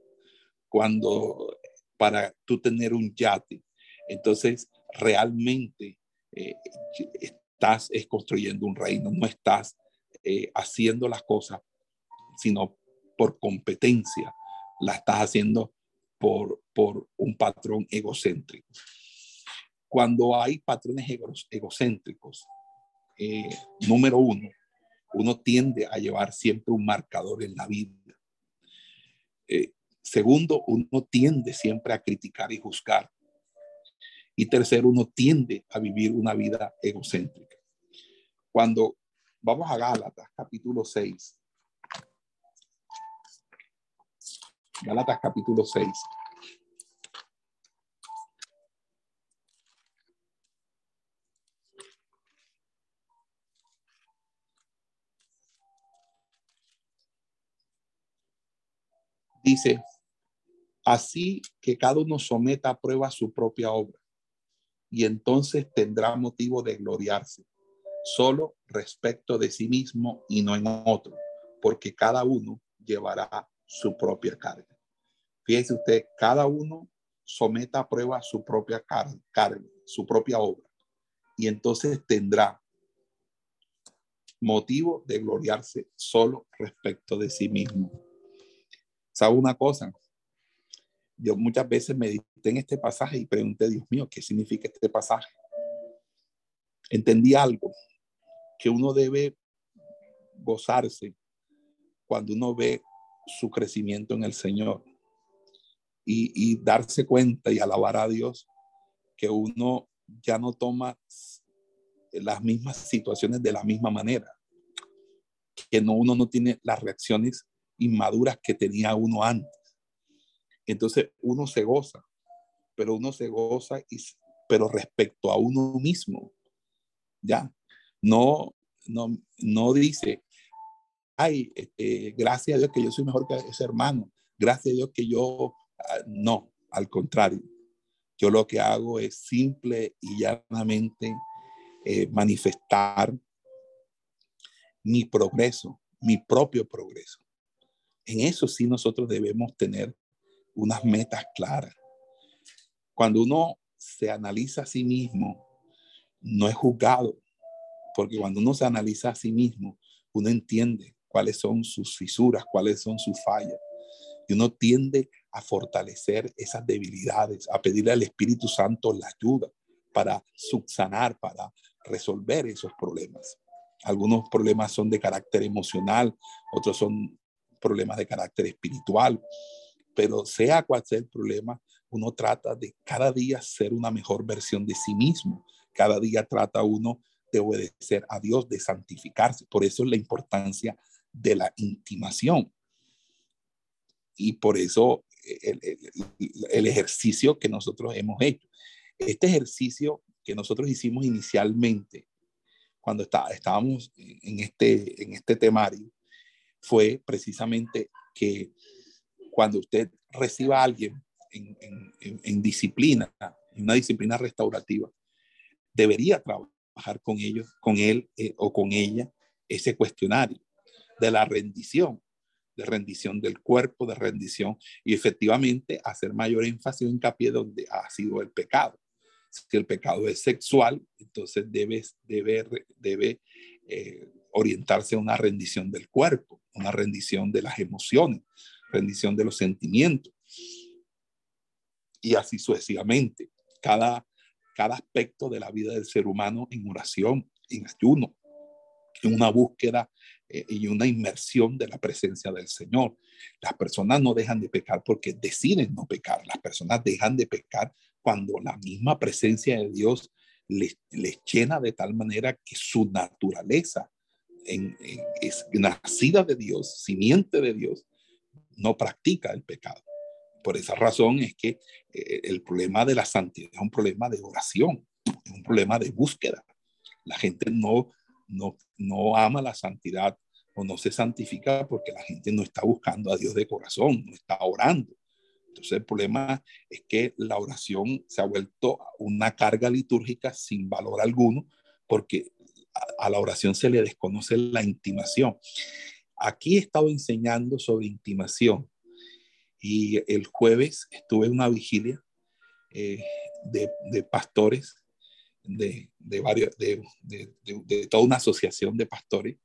cuando para tú tener un yate. Entonces, realmente eh, estás construyendo un reino, no estás eh, haciendo las cosas, sino por competencia, la estás haciendo por, por un patrón egocéntrico. Cuando hay patrones egocéntricos, eh, número uno, uno tiende a llevar siempre un marcador en la vida. Eh, segundo, uno tiende siempre a criticar y juzgar. Y tercero, uno tiende a vivir una vida egocéntrica. Cuando vamos a Gálatas, capítulo 6. Gálatas, capítulo 6. Dice, así que cada uno someta a prueba su propia obra y entonces tendrá motivo de gloriarse, solo respecto de sí mismo y no en otro, porque cada uno llevará su propia carga. Fíjese usted, cada uno someta a prueba su propia carga, carga, su propia obra, y entonces tendrá motivo de gloriarse solo respecto de sí mismo. ¿Sabe una cosa? Yo muchas veces medité en este pasaje y pregunté, Dios mío, ¿qué significa este pasaje? Entendí algo, que uno debe gozarse cuando uno ve su crecimiento en el Señor y, darse cuenta y alabar a Dios que uno ya no toma las mismas situaciones de la misma manera, que no, uno no tiene las reacciones inmaduras que tenía uno antes entonces uno se goza, pero uno se goza, y, pero respecto a uno mismo, ya, no, no, no dice, ay, este, gracias a Dios que yo soy mejor que ese hermano, gracias a Dios que yo, ah, no, al contrario, yo lo que hago es simple y llanamente eh, manifestar mi progreso, mi propio progreso. En eso sí nosotros debemos tener unas metas claras. Cuando uno se analiza a sí mismo, no es juzgado, porque cuando uno se analiza a sí mismo, uno entiende cuáles son sus fisuras, cuáles son sus fallas. Y uno tiende a fortalecer esas debilidades, a pedirle al Espíritu Santo la ayuda para subsanar, para resolver esos problemas. Algunos problemas son de carácter emocional, otros son problemas de carácter espiritual, pero sea cual sea el problema, uno trata de cada día ser una mejor versión de sí mismo. Cada día trata uno de obedecer a Dios, de santificarse. Por eso es la importancia de la intimación. Y por eso el, el, ejercicio que nosotros hemos hecho. Este ejercicio que nosotros hicimos inicialmente, cuando está, estábamos en este, en este temario, fue precisamente que cuando usted reciba a alguien en, disciplina, en una disciplina restaurativa, debería trabajar con ellos, con él eh, o con ella, ese cuestionario de la rendición, de rendición del cuerpo, de rendición, y efectivamente hacer mayor énfasis o hincapié donde ha sido el pecado. Si el pecado es sexual, entonces debe, debe, debe eh, orientarse a una rendición del cuerpo, una rendición de las emociones, rendición de los sentimientos. Y así sucesivamente. Cada, cada aspecto de la vida del ser humano en oración, en ayuno, en una búsqueda eh, y una inmersión de la presencia del Señor. Las personas no dejan de pecar porque deciden no pecar. Las personas dejan de pecar cuando la misma presencia de Dios les, les llena de tal manera que su naturaleza es nacida de Dios, simiente de Dios, no practica el pecado. Por esa razón es que eh, el problema de la santidad es un problema de oración, es un problema de búsqueda. La gente no, no, no ama la santidad o no se santifica porque la gente no está buscando a Dios de corazón, no está orando. Entonces el problema es que la oración se ha vuelto una carga litúrgica sin valor alguno porque a, a la oración se le desconoce la intimación. Aquí he estado enseñando sobre intimación y el jueves estuve en una vigilia eh, de, pastores de, de, varios, de, de, toda una asociación de pastores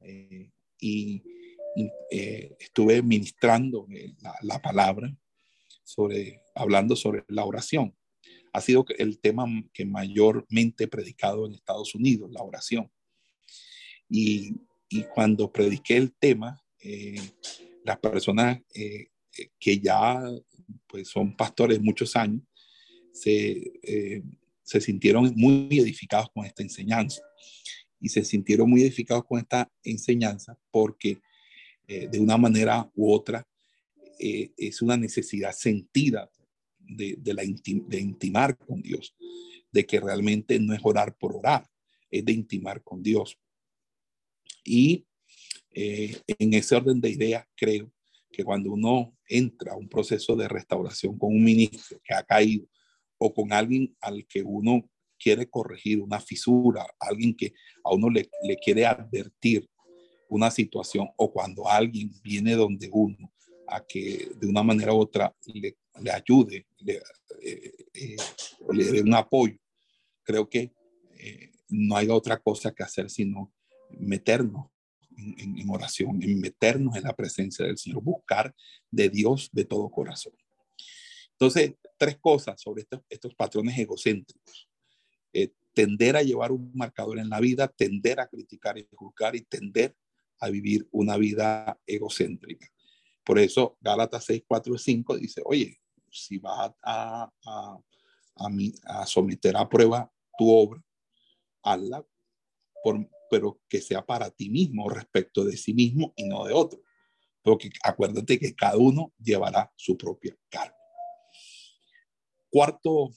eh, y, eh, estuve ministrando la, la, palabra sobre, hablando sobre la oración. Ha sido el tema que mayormente predicado en Estados Unidos, la oración. Y, y cuando prediqué el tema, eh, las personas que ya pues, son pastores muchos años, se, se sintieron muy edificados con esta enseñanza y se sintieron muy edificados con esta enseñanza porque eh, de una manera u otra eh, es una necesidad sentida de, la de intimar con Dios, de que realmente no es orar por orar, es de intimar con Dios. Y eh, en ese orden de ideas creo que cuando uno entra a un proceso de restauración con un ministro que ha caído o con alguien al que uno quiere corregir una fisura, alguien que a uno le, le quiere advertir una situación o cuando alguien viene donde uno a que de una manera u otra le, le ayude, le, eh, eh, le dé un apoyo, creo que eh, no hay otra cosa que hacer sino meternos en, en, oración, en meternos en la presencia del Señor, buscar de Dios de todo corazón. Entonces, tres cosas sobre estos, estos patrones egocéntricos. Eh, tender a llevar un marcador en la vida, tender a criticar y juzgar y tender a vivir una vida egocéntrica. Por eso Gálatas 6, 4 y 5 dice, oye, si vas a, a, a, a someter a prueba tu obra, hazla, por, pero que sea para ti mismo respecto de sí mismo y no de otro. Porque acuérdate que cada uno llevará su propia carga. Cuarto,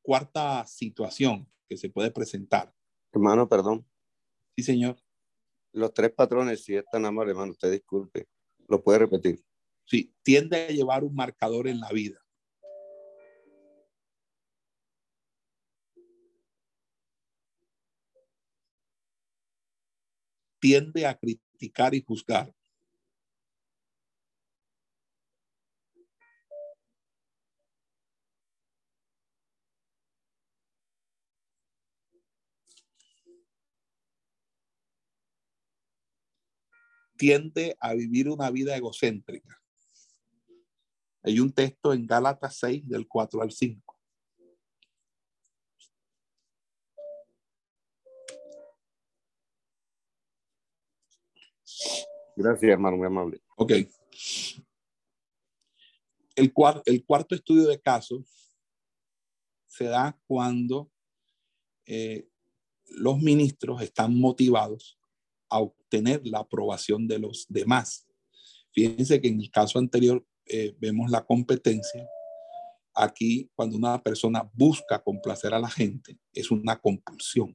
cuarta situación que se puede presentar. Hermano, perdón. Sí, señor. Los tres patrones, si es tan amable, hermano, usted disculpe. ¿Lo puede repetir? Sí, tiende a llevar un marcador en la vida. Tiende a criticar y juzgar. tiende a vivir una vida egocéntrica. Hay un texto en Gálatas 6 del 4 al 5. Gracias, hermano, muy amable. Ok. El, el cuarto estudio de caso se da cuando eh, los ministros están motivados a obtener la aprobación de los demás. Fíjense que en el caso anterior eh, vemos la competencia. Aquí, cuando una persona busca complacer a la gente, es una compulsión.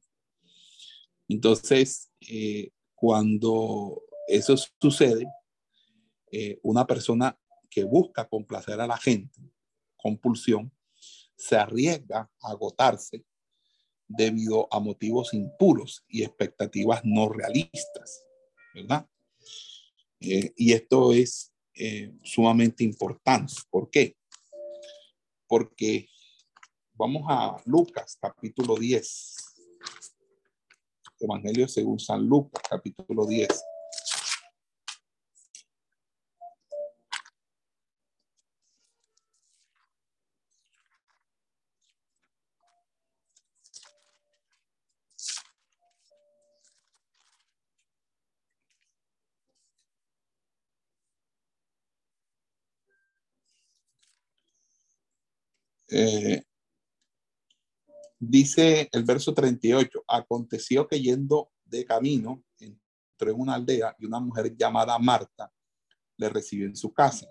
Entonces, eh, cuando eso sucede, eh, una persona que busca complacer a la gente, compulsión, se arriesga a agotarse debido a motivos impuros y expectativas no realistas, ¿verdad? Eh, y esto es eh, sumamente importante. ¿Por qué? Porque vamos a Lucas capítulo 10. Evangelio según San Lucas capítulo 10. Eh, dice el verso 38, aconteció que yendo de camino, entró en una aldea y una mujer llamada Marta le recibió en su casa.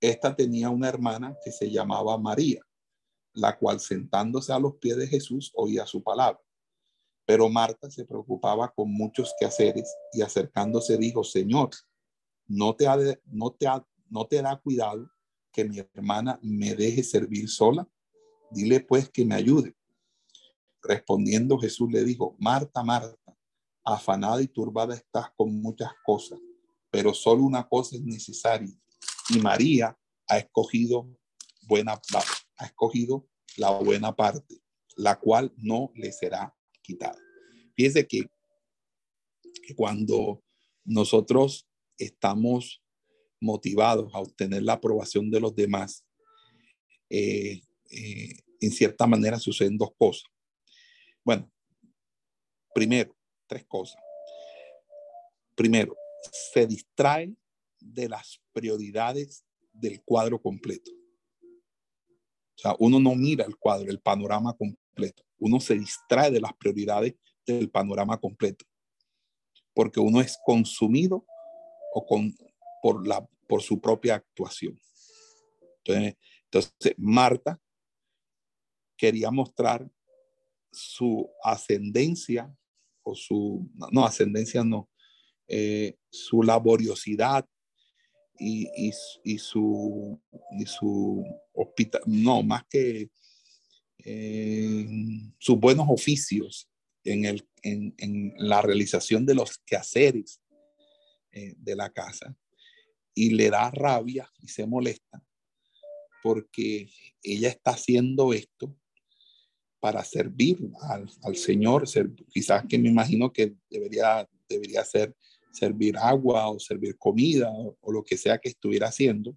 Esta tenía una hermana que se llamaba María, la cual sentándose a los pies de Jesús oía su palabra. Pero Marta se preocupaba con muchos quehaceres y acercándose dijo, Señor, no te, ha no te, ha, no te da cuidado que mi hermana me deje servir sola? Dile pues que me ayude. Respondiendo Jesús le dijo, Marta, Marta, afanada y turbada estás con muchas cosas, pero solo una cosa es necesaria. Y María ha escogido buena ha escogido la buena parte la cual no le será quitada. Fíjese que, que cuando nosotros estamos motivados a obtener la aprobación de los demás, eh, eh, en cierta manera suceden dos cosas. Bueno, primero, tres cosas. Primero, se distrae de las prioridades del cuadro completo. O sea, uno no mira el cuadro, el panorama completo. Uno se distrae de las prioridades del panorama completo. Porque uno es consumido o con, por, la, por su propia actuación. Entonces, entonces, Marta quería mostrar su ascendencia o su, no, ascendencia no, eh, su laboriosidad y, y, su, y su hospital, no, más que eh, sus buenos oficios en, el, en, en, la realización de los quehaceres eh, de la casa. Y le da rabia y se molesta porque ella está haciendo esto para servir al, al Señor, quizás que me imagino que debería, debería ser servir agua o servir comida o, lo que sea que estuviera haciendo.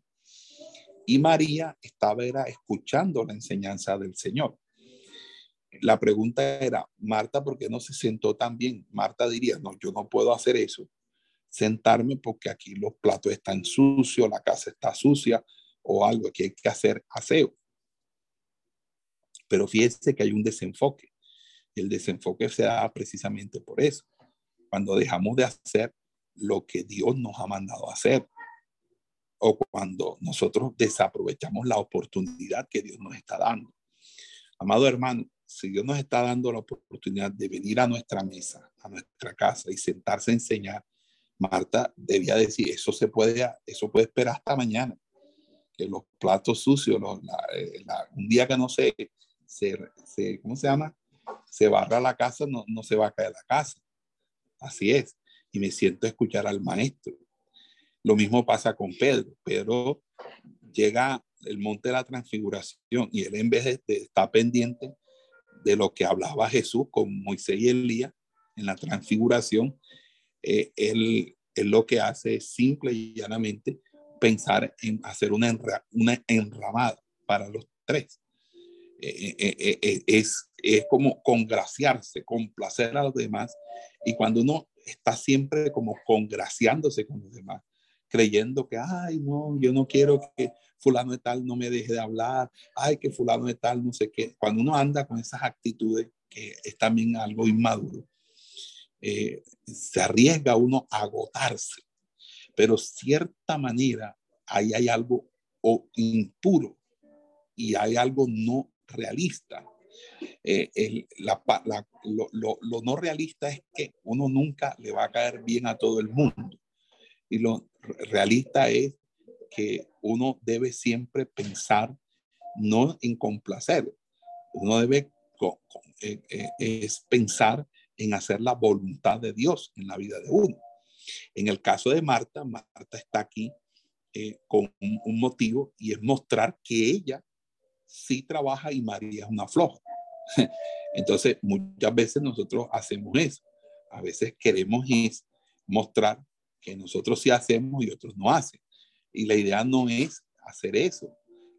Y María estaba escuchando la enseñanza del Señor. La pregunta era, Marta, ¿por qué no se sentó tan bien? Marta diría, no, yo no puedo hacer eso, sentarme porque aquí los platos están sucios, la casa está sucia o algo que hay que hacer aseo. Pero fíjese que hay un desenfoque. El desenfoque se da precisamente por eso. Cuando dejamos de hacer lo que Dios nos ha mandado hacer. O cuando nosotros desaprovechamos la oportunidad que Dios nos está dando. Amado hermano, si Dios nos está dando la oportunidad de venir a nuestra mesa, a nuestra casa y sentarse a enseñar, Marta debía decir, eso se puede, eso puede esperar hasta mañana. Que los platos sucios, eh, un día que no se, se, se, ¿cómo se llama? Se barra la casa, no, no se va a caer la casa. Así es y me siento escuchar al maestro. Lo mismo pasa con Pedro. Pedro llega el monte de la transfiguración y él en vez de, estar pendiente de lo que hablaba Jesús con Moisés y Elías en la transfiguración, eh, él, lo que hace es simple y llanamente pensar en hacer una, una enramada para los tres. Eh, eh, es, es como congraciarse, complacer a los demás. Y cuando uno está siempre como congraciándose con los demás, creyendo que, ay, no, yo no quiero que fulano de tal no me deje de hablar, ay, que fulano de tal no sé qué. Cuando uno anda con esas actitudes, que es también algo inmaduro, eh, se arriesga uno a agotarse, pero cierta manera ahí hay algo impuro y hay algo no realista. Eh, lo, no realista es que uno nunca le va a caer bien a todo el mundo. Y lo realista es que uno debe siempre pensar no en complacer, uno debe eh, es pensar en hacer la voluntad de Dios en la vida de uno. En el caso de Marta, Marta está aquí con un, motivo y es mostrar que ella sí trabaja y María es una floja. Entonces, muchas veces nosotros hacemos eso. A veces queremos mostrar que nosotros sí hacemos y otros no hacen. Y la idea no es hacer eso.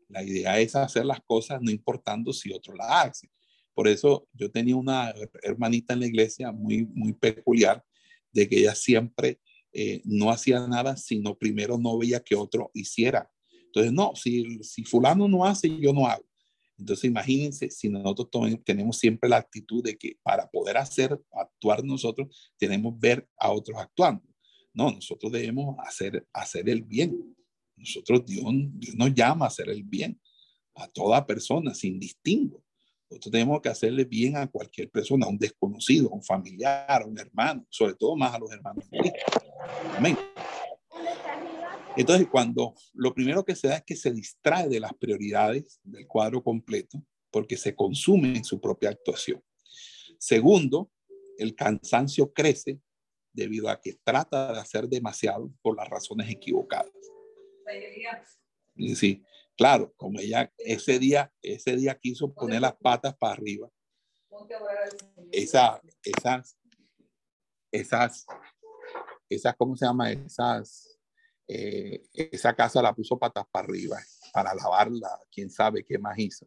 La idea es hacer las cosas no importando si otro la hace. Por eso yo tenía una hermanita en la iglesia muy, muy peculiar, de que ella siempre eh, no hacía nada, sino primero no veía que otro hiciera. Entonces, no, si, si fulano no hace, yo no hago. Entonces, imagínense si nosotros tenemos siempre la actitud de que para poder hacer, actuar nosotros, tenemos ver a otros actuando. No, nosotros debemos hacer, hacer el bien. Nosotros, Dios, Dios nos llama a hacer el bien a toda persona sin distingo. Nosotros tenemos que hacerle bien a cualquier persona, a un desconocido, a un familiar, a un hermano, sobre todo más a los hermanos. Amén. Entonces, cuando lo primero que se da es que se distrae de las prioridades del cuadro completo porque se consume en su propia actuación. Segundo, el cansancio crece debido a que trata de hacer demasiado por las razones equivocadas. Sí, claro, como ella ese día, ese día quiso poner las patas para arriba esa, esas, esas, esas, ¿cómo se llama? Esas, eh, esa casa la puso patas para arriba para lavarla, quién sabe qué más hizo.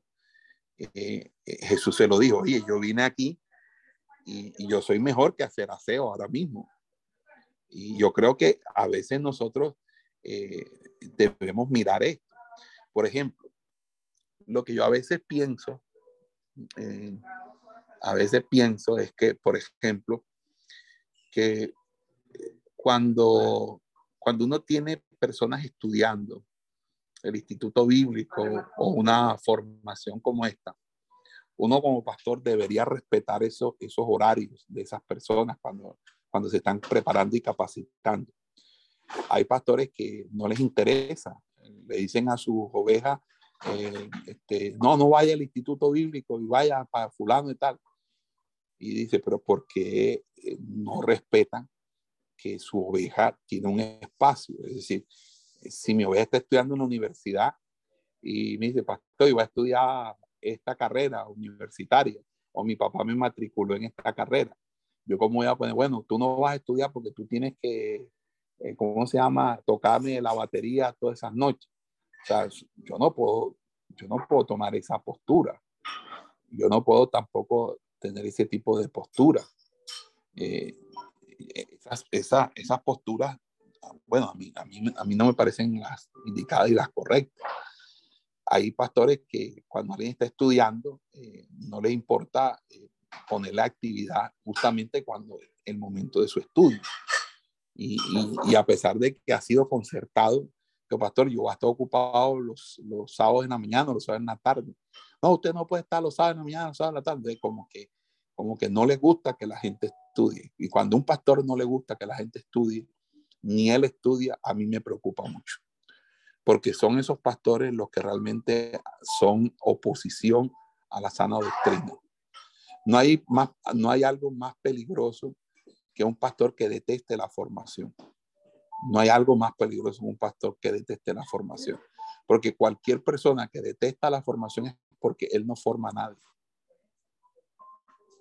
Eh, eh, Jesús se lo dijo, oye, yo vine aquí y, y, yo soy mejor que hacer aseo ahora mismo. Y yo creo que a veces nosotros debemos mirar esto. Por ejemplo, lo que yo a veces pienso, a veces pienso es que, por ejemplo, que cuando, cuando uno tiene personas estudiando el Instituto Bíblico o una formación como esta, uno como pastor debería respetar esos, esos horarios de esas personas cuando, cuando se están preparando y capacitando. Hay pastores que no les interesa, le dicen a sus ovejas, eh, este, no, no vaya al Instituto Bíblico y vaya para fulano y tal. Y dice, pero ¿por qué eh, no respetan que su oveja tiene un espacio? Es decir, si mi oveja está estudiando en la universidad y me dice, pastor, yo voy a estudiar esta carrera universitaria, o mi papá me matriculó en esta carrera, yo como voy a poner, bueno, tú no vas a estudiar porque tú tienes que, eh, ¿cómo se llama?, tocarme la batería todas esas noches. O sea, yo no puedo, yo no puedo tomar esa postura. Yo no puedo tampoco tener ese tipo de postura. Eh, esas, esas, esas posturas, bueno, a mí, a, mí, a mí no me parecen las indicadas y las correctas. Hay pastores que cuando alguien está estudiando, eh, no le importa eh, poner la actividad justamente cuando el momento de su estudio. Y, y, y, a pesar de que ha sido concertado, que pastor, yo voy a estar ocupado los, los sábados en la mañana, los sábados en la tarde. No, usted no puede estar los sábados en la mañana, los sábados en la tarde. Como que, como que no le gusta que la gente estudie. Y cuando un pastor no le gusta que la gente estudie, ni él estudia, a mí me preocupa mucho. Porque son esos pastores los que realmente son oposición a la sana doctrina. No hay, más, no hay algo más peligroso que un pastor que deteste la formación. No hay algo más peligroso que un pastor que deteste la formación. Porque cualquier persona que detesta la formación es porque él no forma a nadie.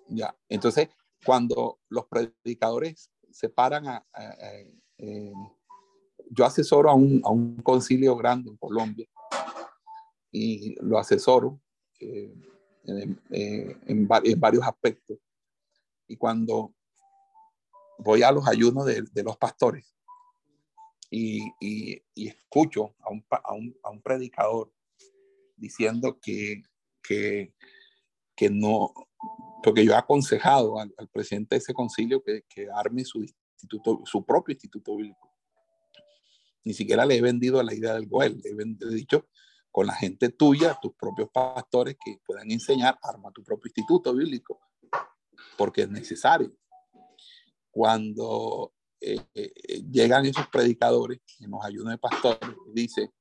Ya, entonces, cuando los predicadores se paran a... Eh, yo asesoro a un, a un, concilio grande en Colombia y lo asesoro eh, en, en, en, varios aspectos. Y cuando voy a los ayunos de, de los pastores, y, y, y escucho a un, a, un, a un, predicador diciendo que, que, que, no, porque yo he aconsejado al, al presidente de ese concilio que, que, arme su instituto, su propio instituto bíblico. Ni siquiera le he vendido la idea del Goel, le he dicho con la gente tuya, tus propios pastores que puedan enseñar, arma tu propio instituto bíblico, porque es necesario. Cuando eh, eh, llegan esos predicadores en los ayunos de pastores dice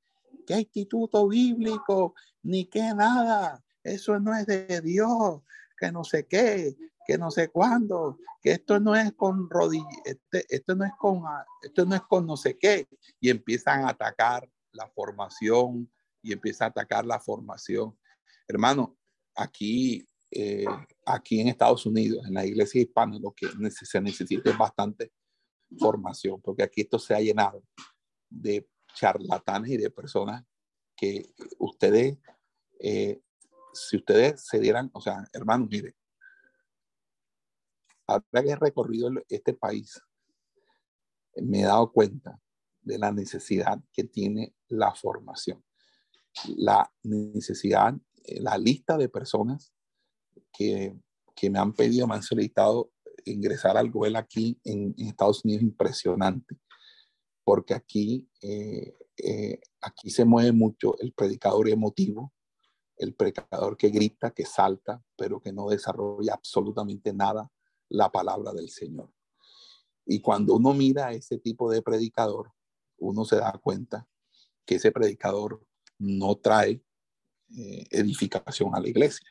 ¿qué instituto bíblico? Ni qué nada, eso no es de Dios, que no sé qué, que no sé cuándo, que esto no es con rodillas, este, esto no es con, esto no es con no sé qué, y empiezan a atacar la formación y empieza a atacar la formación. Hermano, aquí, eh, aquí en Estados Unidos, en la iglesia hispana, lo que se necesita es bastante formación, porque aquí esto se ha llenado de charlatanes y de personas que ustedes, eh, si ustedes se dieran, o sea, hermanos, mire, ahora que he recorrido este país, me he dado cuenta de la necesidad que tiene la formación. La necesidad, eh, la lista de personas que, me han pedido, me han solicitado ingresar al Goel aquí en, en, Estados Unidos impresionante, porque aquí, eh, eh, aquí se mueve mucho el predicador emotivo, el predicador que grita, que salta, pero que no desarrolla absolutamente nada la palabra del Señor. Y cuando uno mira a ese tipo de predicador, uno se da cuenta que ese predicador no trae eh, edificación a la iglesia.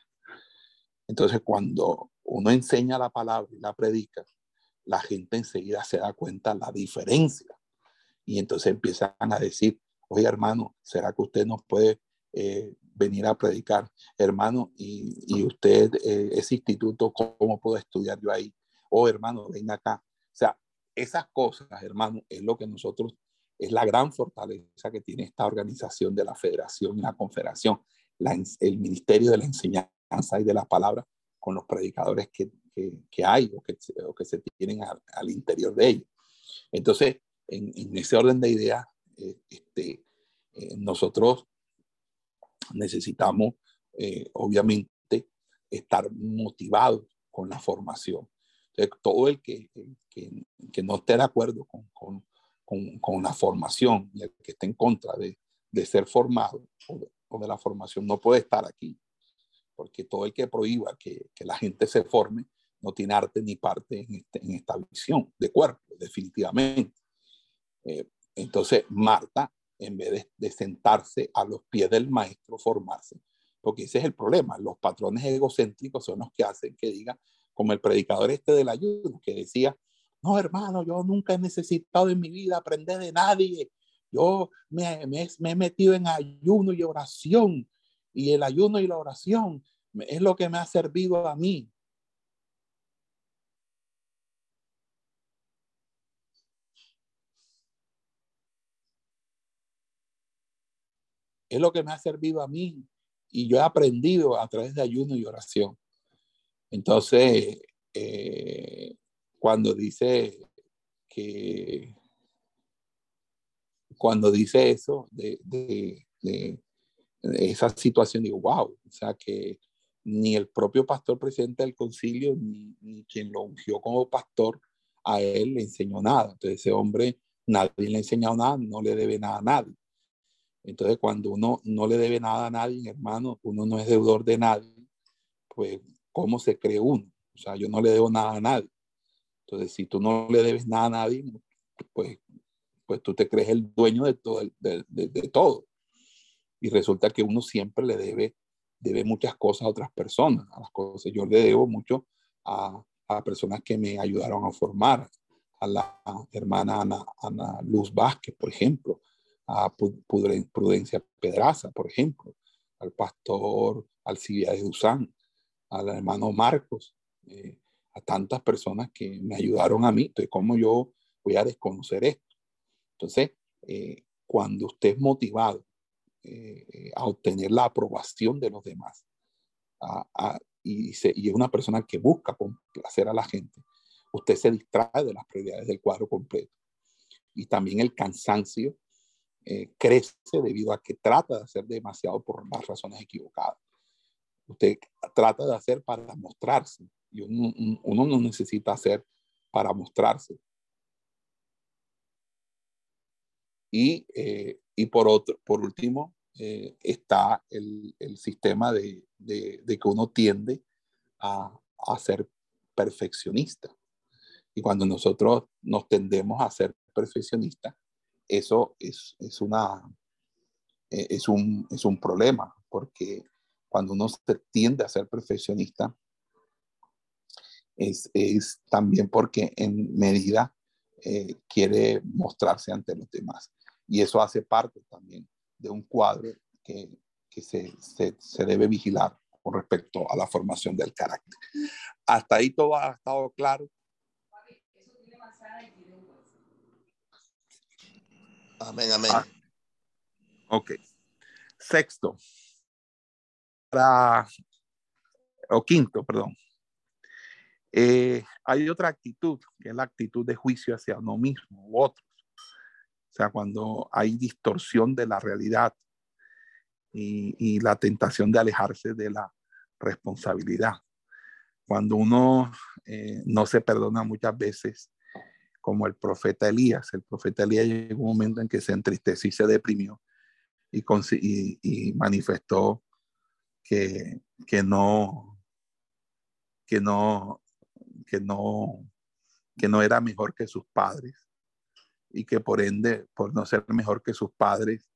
Entonces, cuando uno enseña la palabra y la predica, la gente enseguida se da cuenta la diferencia. Y entonces empiezan a decir, oye hermano, ¿será que usted nos puede eh, venir a predicar, hermano, y, y usted, eh, ese instituto, ¿cómo puedo estudiar yo ahí? Oh, hermano, venga acá. O sea, esas cosas, hermano, es lo que nosotros, es la gran fortaleza que tiene esta organización de la federación y la confederación, el ministerio de la enseñanza y de la palabra con los predicadores que, que, que hay o que, o que, se tienen al, interior de ellos. Entonces, en, en, ese orden de ideas, eh, este, eh, nosotros necesitamos, eh, obviamente, estar motivados con la formación. Entonces, todo el que, que, que, no esté de acuerdo con, con, con, con, la formación y el que esté en contra de, de ser formado o de, o de, la formación no puede estar aquí, porque todo el que prohíba que, que la gente se forme no tiene arte ni parte en, este, en esta visión de cuerpo, definitivamente. Eh, entonces, Marta en vez de, de, sentarse a los pies del maestro, formarse. Porque ese es el problema. Los patrones egocéntricos son los que hacen que digan, como el predicador este del ayuno, que decía, no, hermano, yo nunca he necesitado en mi vida aprender de nadie. Yo me, me, me he metido en ayuno y oración. Y el ayuno y la oración es lo que me ha servido a mí. es lo que me ha servido a mí y yo he aprendido a través de ayuno y oración. Entonces, eh, cuando dice que, cuando dice eso de, esa situación, digo, wow, o sea que ni el propio pastor presidente del concilio, ni, ni quien lo ungió como pastor, a él le enseñó nada. Entonces, ese hombre, nadie le ha enseñado nada, no le debe nada a nadie. Entonces, cuando uno no le debe nada a nadie, hermano, uno no es deudor de nadie, pues, ¿cómo se cree uno? O sea, yo no le debo nada a nadie. Entonces, si tú no le debes nada a nadie, pues, pues tú te crees el dueño de todo, de, de, de todo. Y resulta que uno siempre le debe, debe muchas cosas a otras personas, a las cosas. Yo le debo mucho a, a personas que me ayudaron a formar, a la hermana Ana, Ana Luz Vázquez, por ejemplo, a Prudencia Pedraza, por ejemplo, al pastor Alcibiades Duzán, al hermano Marcos, eh, a tantas personas que me ayudaron a mí. Entonces, ¿cómo yo voy a desconocer esto? Entonces, eh, cuando usted es motivado eh, a obtener la aprobación de los demás a, a, y, se, y, es una persona que busca complacer a la gente, usted se distrae de las prioridades del cuadro completo. Y también el cansancio eh, crece debido a que trata de hacer demasiado por las razones equivocadas. Usted trata de hacer para mostrarse y uno, uno no necesita hacer para mostrarse. Y, eh, y por, otro, por último, eh, está el, el sistema de, de, que uno tiende a, a ser perfeccionista. Y cuando nosotros nos tendemos a ser perfeccionistas, eso es, es, una, e, es, un, es un problema, porque cuando uno se tiende a ser perfeccionista, es, es también porque en medida eh, quiere mostrarse ante los demás. Y eso hace parte también de un cuadro que, que se, se, se, debe vigilar con respecto a la formación del carácter. Hasta ahí todo ha estado claro. Amén, amén. Ah, ok. Sexto. Para, o quinto, perdón. Eh, hay otra actitud, que es la actitud de juicio hacia uno mismo u otros. O sea, cuando hay distorsión de la realidad y, la tentación de alejarse de la responsabilidad. Cuando uno eh, no se perdona muchas veces como el profeta Elías. El profeta Elías llegó un momento en que se entristeció y se deprimió y, y, y manifestó que, que, no, que no, que no, que no era mejor que sus padres y que por ende, por no ser mejor que sus padres,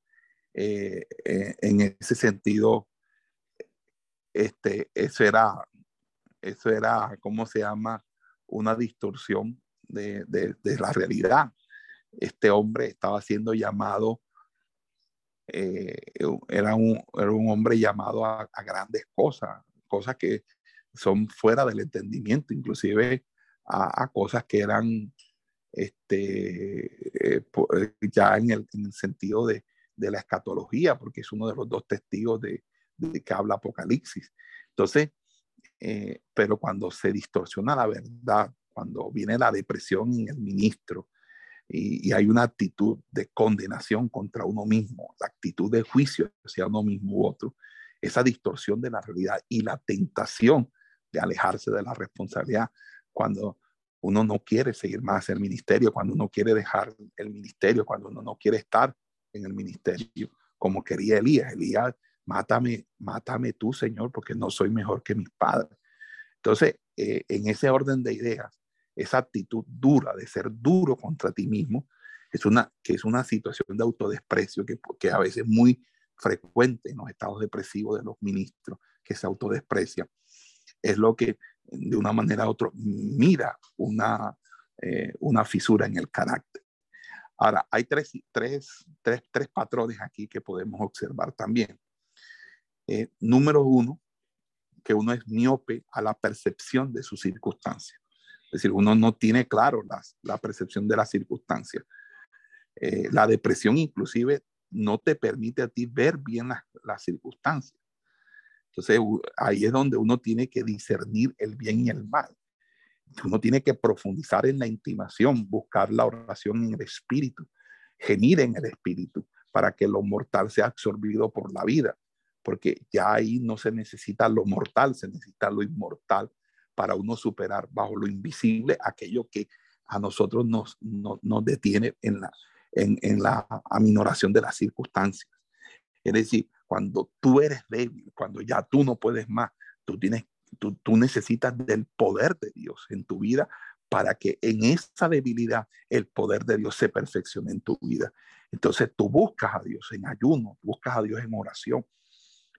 eh, eh, en ese sentido, este, eso era, eso era, ¿cómo se llama? Una distorsión de, la realidad. Este hombre estaba siendo llamado eh, era, un, era, un, hombre llamado a, grandes cosas, cosas que son fuera del entendimiento, inclusive a, cosas que eran este, eh, ya en el, en el sentido de, de, la escatología, porque es uno de los dos testigos de, de que habla Apocalipsis. Entonces, eh, pero cuando se distorsiona la verdad, cuando viene la depresión en el ministro y, hay una actitud de condenación contra uno mismo, la actitud de juicio hacia uno mismo u otro, esa distorsión de la realidad y la tentación de alejarse de la responsabilidad cuando uno no quiere seguir más el ministerio, cuando uno quiere dejar el ministerio, cuando uno no quiere estar en el ministerio, como quería Elías. Elías mátame, mátame tú, Señor, porque no soy mejor que mis padres. Entonces, eh, en ese orden de ideas, esa actitud dura de ser duro contra ti mismo, es una, que es una situación de autodesprecio que, que a veces es muy frecuente en los estados depresivos de los ministros, que se autodesprecia. Es lo que de una manera u otra mira una, eh, una fisura en el carácter. Ahora, hay tres, tres, tres, tres patrones aquí que podemos observar también. Eh, número uno, que uno es miope a la percepción de sus circunstancias. Es decir, uno no tiene claro las, la percepción de las circunstancias. Eh, la depresión inclusive no te permite a ti ver bien las, las circunstancias. Entonces ahí es donde uno tiene que discernir el bien y el mal. Uno tiene que profundizar en la intimación, buscar la oración en el espíritu, gemir en el espíritu para que lo mortal sea absorbido por la vida porque ya ahí no se necesita lo mortal, se necesita lo inmortal para uno superar bajo lo invisible aquello que a nosotros nos, nos, detiene en la, en, en la aminoración de las circunstancias. Es decir, cuando tú eres débil, cuando ya tú no puedes más, tú, tienes, tú, tú necesitas del poder de Dios en tu vida para que en esa debilidad el poder de Dios se perfeccione en tu vida. Entonces tú buscas a Dios en ayuno, buscas a Dios en oración,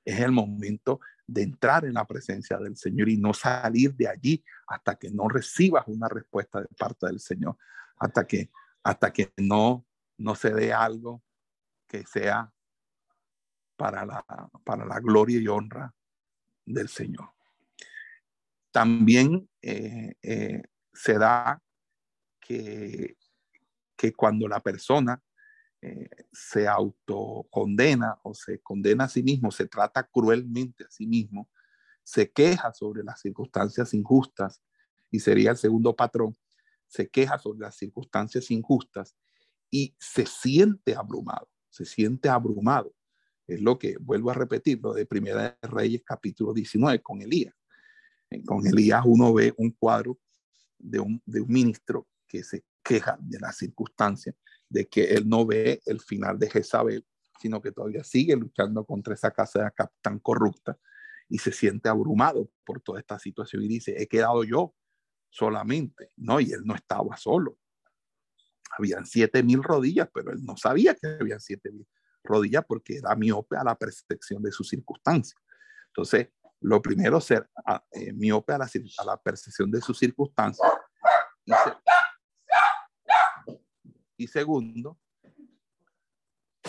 es el momento de entrar en la presencia del Señor y no salir de allí hasta que no recibas una respuesta de parte del Señor, hasta que, hasta que no, no se dé algo que sea para la, para la gloria y honra del Señor. También eh, eh, se da que, que cuando la persona eh, se autocondena o se condena a sí mismo, se trata cruelmente a sí mismo, se queja sobre las circunstancias injustas y sería el segundo patrón, se queja sobre las circunstancias injustas y se siente abrumado, se siente abrumado. Es lo que vuelvo a repetir, lo de Primera de Reyes capítulo 19 con Elías. Con Elías uno ve un cuadro de un, ministro que se queja de las circunstancias de que él no ve el final de Jezabel, sino que todavía sigue luchando contra esa casa tan corrupta y se siente abrumado por toda esta situación y dice, he quedado yo solamente, ¿no? Y él no estaba solo. Habían siete mil rodillas, pero él no sabía que habían siete mil rodillas porque era miope a la percepción de sus circunstancias. Entonces, lo primero, ser eh, miope a la, a la percepción de sus circunstancias y segundo,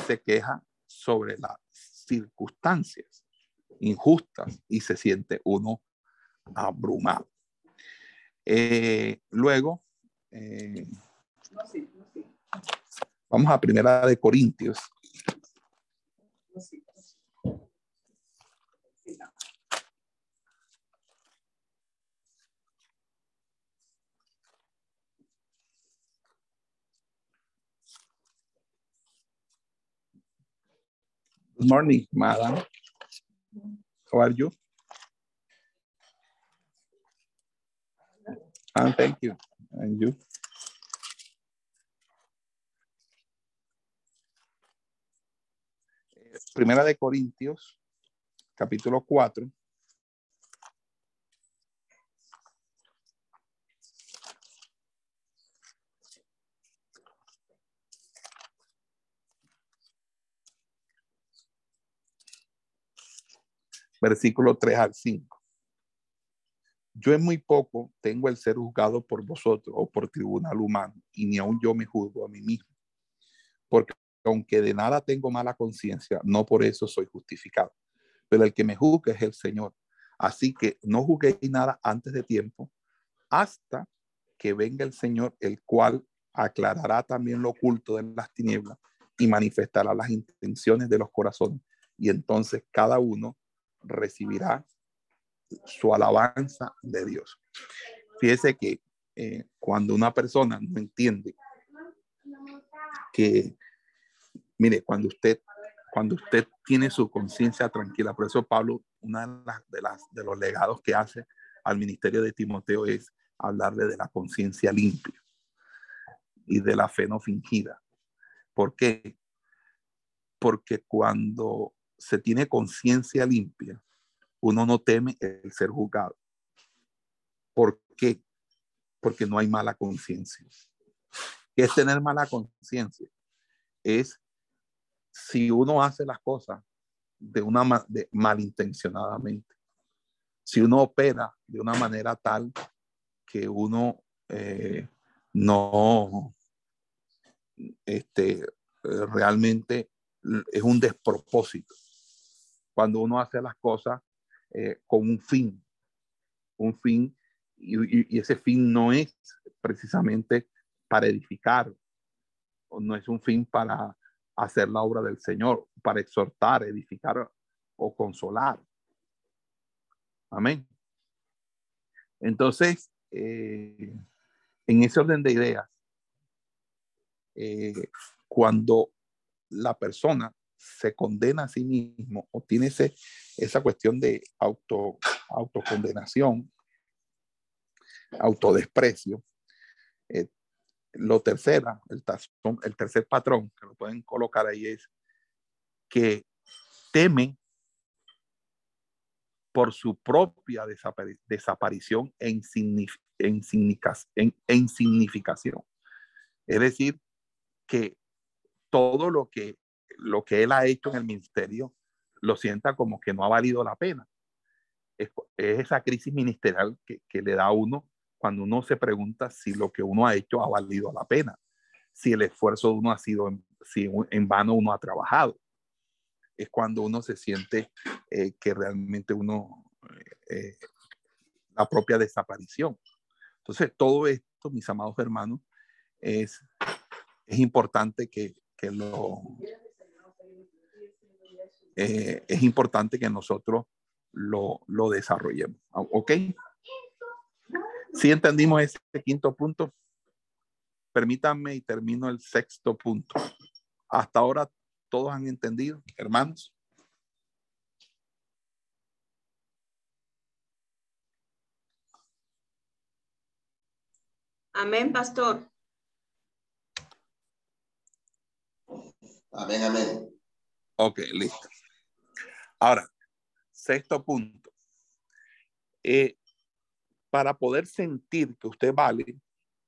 se queja sobre las circunstancias injustas y se siente uno abrumado. Eh, luego, eh, vamos a primera de Corintios Good morning, madam. How are you? Ah, thank you. And you? Primera de Corintios, capítulo 4. versículo 3 al 5. Yo en muy poco tengo el ser juzgado por vosotros o por tribunal humano, y ni aun yo me juzgo a mí mismo. Porque aunque de nada tengo mala conciencia, no por eso soy justificado. Pero el que me juzga es el Señor. Así que no juzguéis nada antes de tiempo, hasta que venga el Señor, el cual aclarará también lo oculto de las tinieblas y manifestará las intenciones de los corazones. Y entonces cada uno recibirá su alabanza de Dios. Fíjese que eh, cuando una persona no entiende que, mire, cuando usted, cuando usted tiene su conciencia tranquila, por eso Pablo, una de, las, de, las, de los legados que hace al ministerio de Timoteo es hablarle de la conciencia limpia y de la fe no fingida. ¿Por qué? Porque cuando se tiene conciencia limpia, uno no teme el ser juzgado. ¿Por qué? Porque no hay mala conciencia. ¿Qué es tener mala conciencia? Es si uno hace las cosas de una de, malintencionadamente. Si uno opera de una manera tal que uno eh, no este, realmente es un despropósito. Cuando uno hace las cosas eh, con un fin, un fin, y, ese fin no es precisamente para edificar, no es un fin para hacer la obra del Señor, para exhortar, edificar o consolar. Amén. Entonces, eh, en ese orden de ideas, eh, cuando la persona se condena a sí mismo o tiene esa cuestión de auto, autocondenación, autodesprecio, eh, lo tercera, el, el tercer patrón que lo pueden colocar ahí es que teme por su propia desaparición e, en, insignificación. Es decir, que todo lo que, lo que él ha hecho en el ministerio lo sienta como que no ha valido la pena. Es, esa crisis ministerial que, que, le da a uno cuando uno se pregunta si lo que uno ha hecho ha valido la pena, si el esfuerzo de uno ha sido, si en vano uno ha trabajado. Es cuando uno se siente eh, que realmente uno, eh, la propia desaparición. Entonces, todo esto, mis amados hermanos, es es importante que, lo... Eh, es importante que nosotros lo, lo desarrollemos. ¿Ok? Si entendimos ese quinto punto, permítanme y termino el sexto punto. Hasta ahora todos han entendido, hermanos. Amén, pastor. Amén, amén. Ok, listo. Ahora, sexto punto. Eh, para poder sentir que usted vale,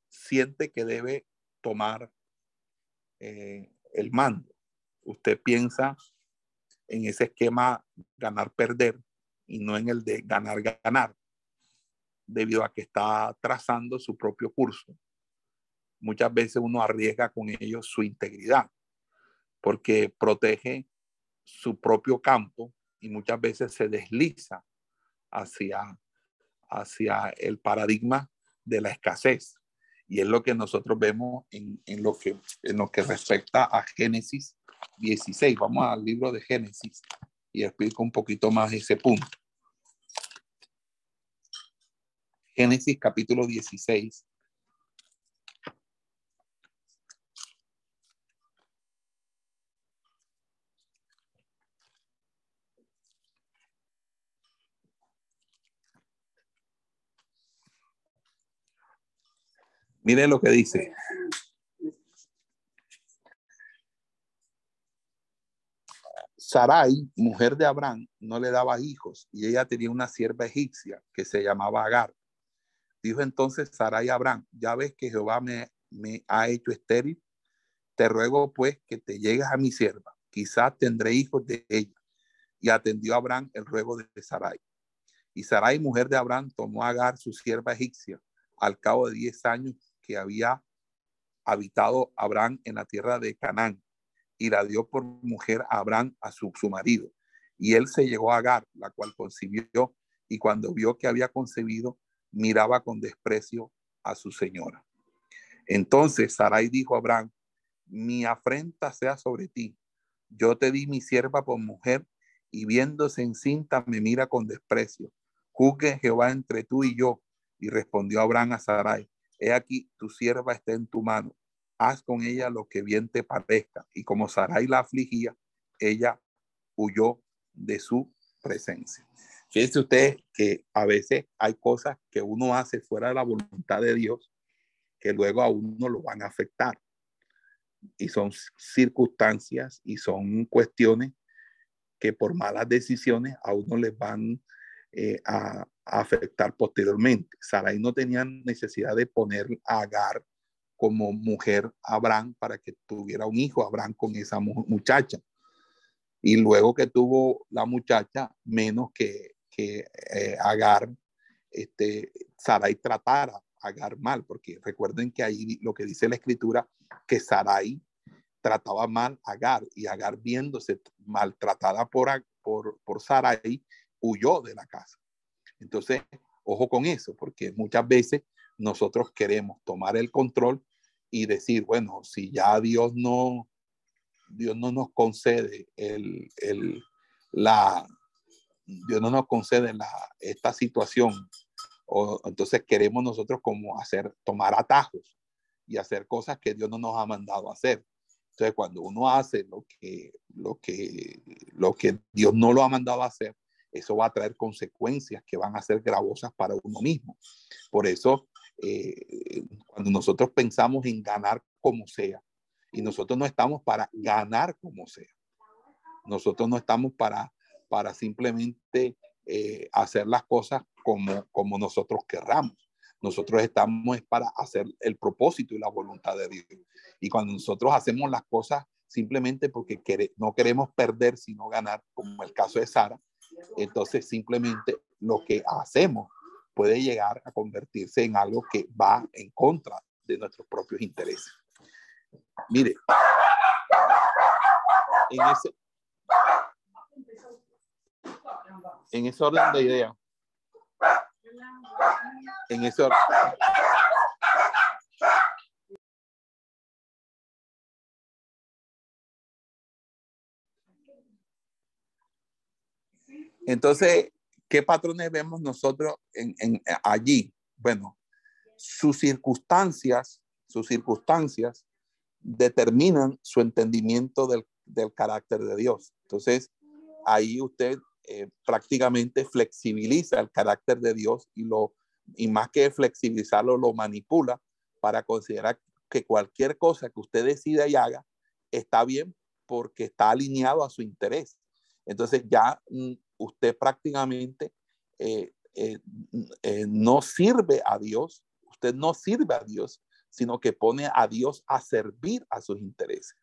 siente que debe tomar eh, el mando. Usted piensa en ese esquema ganar-perder y no en el de ganar-ganar, debido a que está trazando su propio curso. Muchas veces uno arriesga con ello su integridad porque protege su propio campo y muchas veces se desliza hacia, hacia el paradigma de la escasez. Y es lo que nosotros vemos en, lo, que, en lo que respecta a Génesis 16. Vamos al libro de Génesis y explico un poquito más ese punto. Génesis capítulo 16, Mire lo que dice. Sarai, mujer de Abraham, no le daba hijos y ella tenía una sierva egipcia que se llamaba Agar. Dijo entonces Sarai a Abraham, ya ves que Jehová me, ha hecho estéril, te ruego pues que te llegues a mi sierva, quizás tendré hijos de ella. Y atendió Abraham el ruego de Sarai. Y Sarai, mujer de Abraham, tomó a Agar, su sierva egipcia, al cabo de diez años que había habitado Abraham en la tierra de Canaán y la dio por mujer a Abraham, a su, su marido. Y él se llegó a Agar, la cual concibió, y cuando vio que había concebido, miraba con desprecio a su señora. Entonces Sarai dijo a Abraham, mi afrenta sea sobre ti. Yo te di mi sierva por mujer y viéndose encinta me mira con desprecio. Juzgue Jehová entre tú y yo. Y respondió Abraham a Sarai, he aquí, tu sierva está en tu mano. Haz con ella lo que bien te parezca. Y como Sarai la afligía, ella huyó de su presencia. Fíjense usted que a veces hay cosas que uno hace fuera de la voluntad de Dios que luego a uno lo van a afectar. Y son circunstancias y son cuestiones que por malas decisiones a uno les van eh, a, afectar posteriormente. Sarai no tenía necesidad de poner a Agar como mujer a Abraham para que tuviera un hijo Abraham con esa muchacha. Y luego que tuvo la muchacha, menos que, que eh, Agar, este, Sarai tratara a Agar mal, porque recuerden que ahí lo que dice la escritura, que Sarai trataba mal a Agar y Agar viéndose maltratada por, por, por Sarai, huyó de la casa. Entonces, ojo con eso, porque muchas veces nosotros queremos tomar el control y decir, bueno, si ya Dios no, Dios no nos concede el, el, la, Dios no nos concede la, esta situación, entonces queremos nosotros como hacer, tomar atajos y hacer cosas que Dios no nos ha mandado hacer. Entonces, cuando uno hace lo que, lo que, lo que Dios no lo ha mandado hacer, eso va a traer consecuencias que van a ser gravosas para uno mismo. Por eso, eh, cuando nosotros pensamos en ganar como sea, y nosotros no estamos para ganar como sea, nosotros no estamos para, para simplemente eh, hacer las cosas como, como nosotros querramos. Nosotros estamos para hacer el propósito y la voluntad de Dios. Y cuando nosotros hacemos las cosas simplemente porque no queremos perder, sino ganar, como el caso de Sara, entonces simplemente lo que hacemos puede llegar a convertirse en algo que va en contra de nuestros propios intereses. Mire, en ese, en ese orden de idea, en ese orden, Entonces, ¿qué patrones vemos nosotros en, allí? Bueno, sus circunstancias, sus circunstancias determinan su entendimiento del, carácter de Dios. Entonces, ahí usted eh, prácticamente flexibiliza el carácter de Dios y lo y más que flexibilizarlo lo manipula para considerar que cualquier cosa que usted decida y haga está bien porque está alineado a su interés. Entonces ya mm, usted prácticamente eh, eh, eh, no sirve a Dios, usted no sirve a Dios, sino que pone a Dios a servir a sus intereses.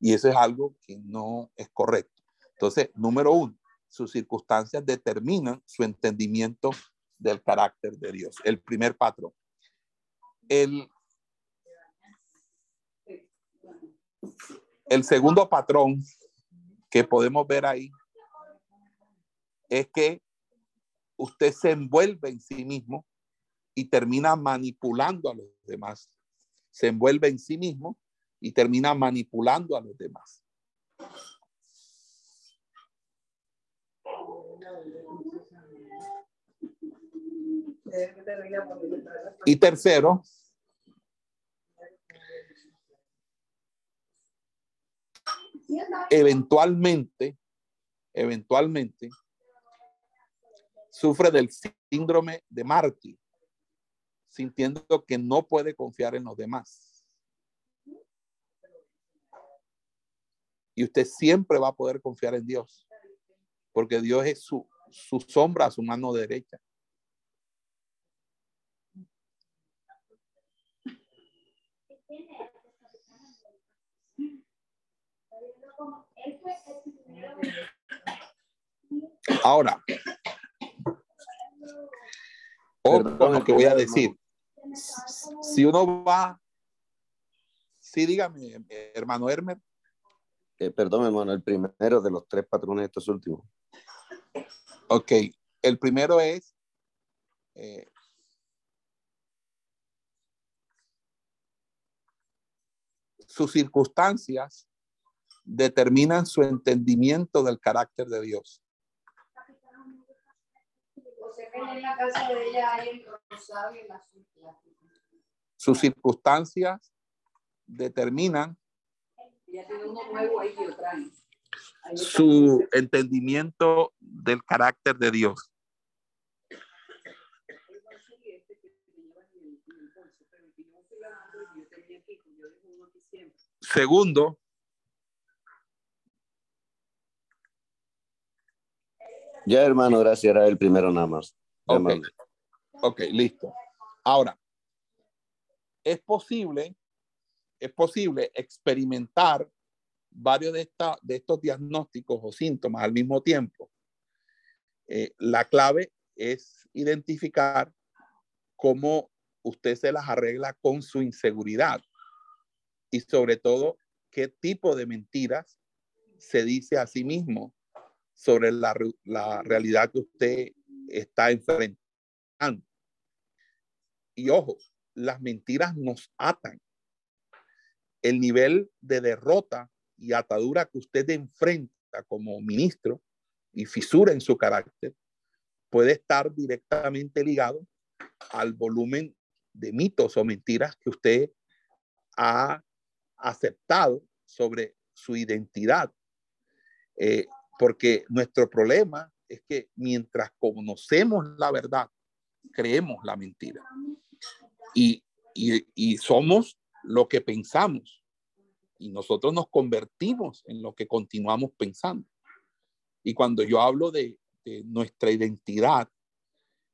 Y eso es algo que no es correcto. Entonces, número uno, sus circunstancias determinan su entendimiento del carácter de Dios. El primer patrón. El, el segundo patrón que podemos ver ahí es que usted se envuelve en sí mismo y termina manipulando a los demás. Se envuelve en sí mismo y termina manipulando a los demás. Y tercero, eventualmente, eventualmente, sufre del síndrome de mártir, sintiendo que no puede confiar en los demás. Y usted siempre va a poder confiar en Dios, porque Dios es su, su sombra su mano derecha. Ahora, con lo que voy a decir. Si uno va, sí, dígame, hermano Hermer. Eh, perdón, hermano, el primero de los tres patrones, estos últimos. Ok, el primero es eh, sus circunstancias determinan su entendimiento del carácter de Dios. Sus circunstancias determinan su entendimiento del carácter de Dios. Segundo, Ya, hermano, gracias. Era el primero nada más. Ok, ok, listo. Ahora, es posible, es posible experimentar varios de, esta, de estos diagnósticos o síntomas al mismo tiempo. Eh, la clave es identificar cómo usted se las arregla con su inseguridad y sobre todo qué tipo de mentiras se dice a sí mismo sobre la, la realidad que usted está enfrentando. Y ojo, las mentiras nos atan. El nivel de derrota y atadura que usted enfrenta como ministro y fisura en su carácter puede estar directamente ligado al volumen de mitos o mentiras que usted ha aceptado sobre su identidad. Eh, porque nuestro problema es que mientras conocemos la verdad, creemos la mentira. Y, y, somos lo que pensamos y nosotros nos convertimos en lo que continuamos pensando. Y cuando yo hablo de, nuestra identidad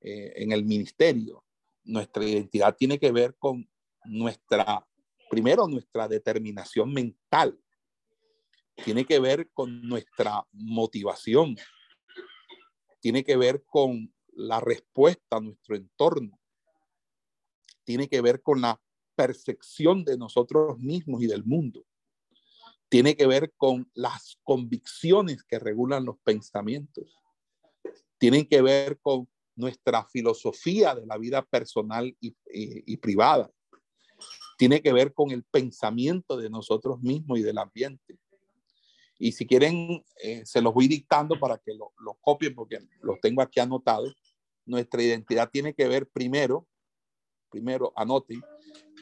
eh, en el ministerio, nuestra identidad tiene que ver con nuestra, primero, nuestra determinación mental, tiene que ver con nuestra motivación, tiene que ver con la respuesta a nuestro entorno, tiene que ver con la percepción de nosotros mismos y del mundo tiene que ver con las convicciones que regulan los pensamientos. Tienen que ver con nuestra filosofía de la vida personal y, privada. Tiene que ver con el pensamiento de nosotros mismos y del ambiente. Y si quieren, eh, se los voy dictando para que lo, lo copien porque los tengo aquí anotados. Nuestra identidad tiene que ver primero, primero anoten,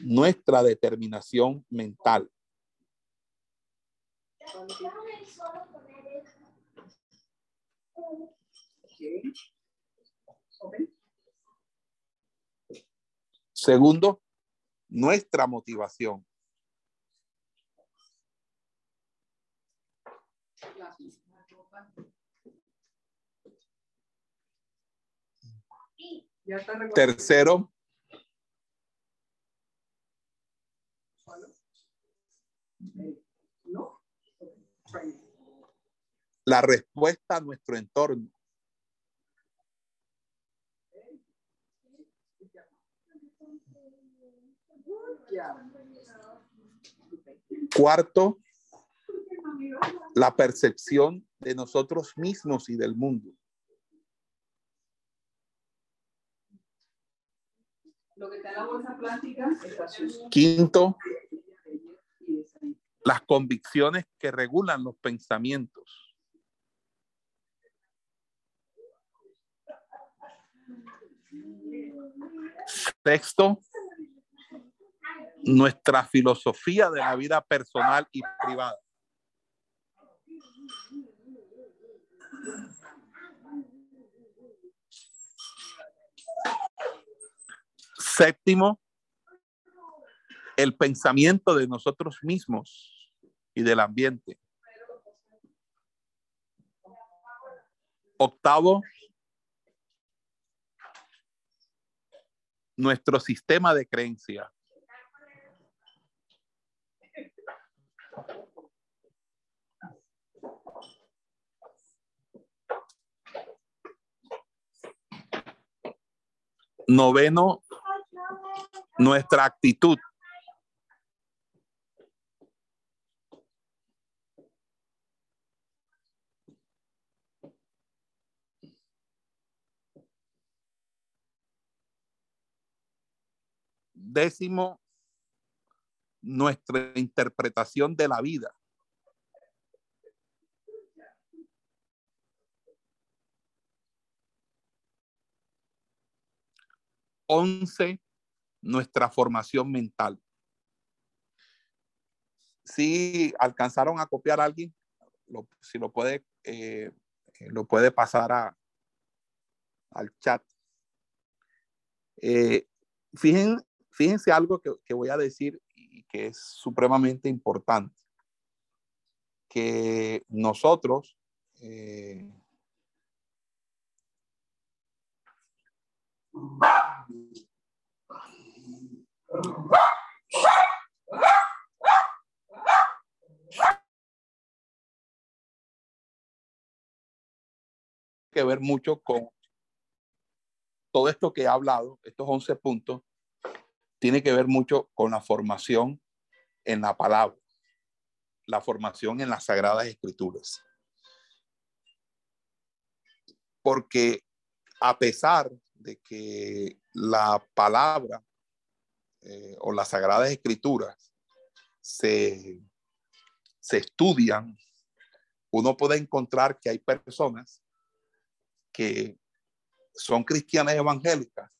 nuestra determinación mental Segundo, nuestra motivación. Tercero, la respuesta a nuestro entorno. Cuarto, la percepción de nosotros mismos y del mundo. Quinto, las convicciones que regulan los pensamientos. Sexto, nuestra filosofía de la vida personal y privada. Séptimo, el pensamiento de nosotros mismos y del ambiente. Octavo, nuestro sistema de creencia. Noveno, nuestra actitud. Décimo, nuestra interpretación de la vida. Once, nuestra formación mental. Si alcanzaron a copiar a alguien, si lo puede, eh, lo puede pasar a, al chat. Eh, fíjense algo que, voy a decir y que es supremamente importante. Que nosotros eh, que ver mucho con todo esto que he hablado, estos 11 puntos, tiene que ver mucho con la formación en la palabra, la formación en las sagradas escrituras. Porque a pesar de que la palabra eh, o las sagradas escrituras se, se estudian, uno puede encontrar que hay personas que son cristianas evangélicas,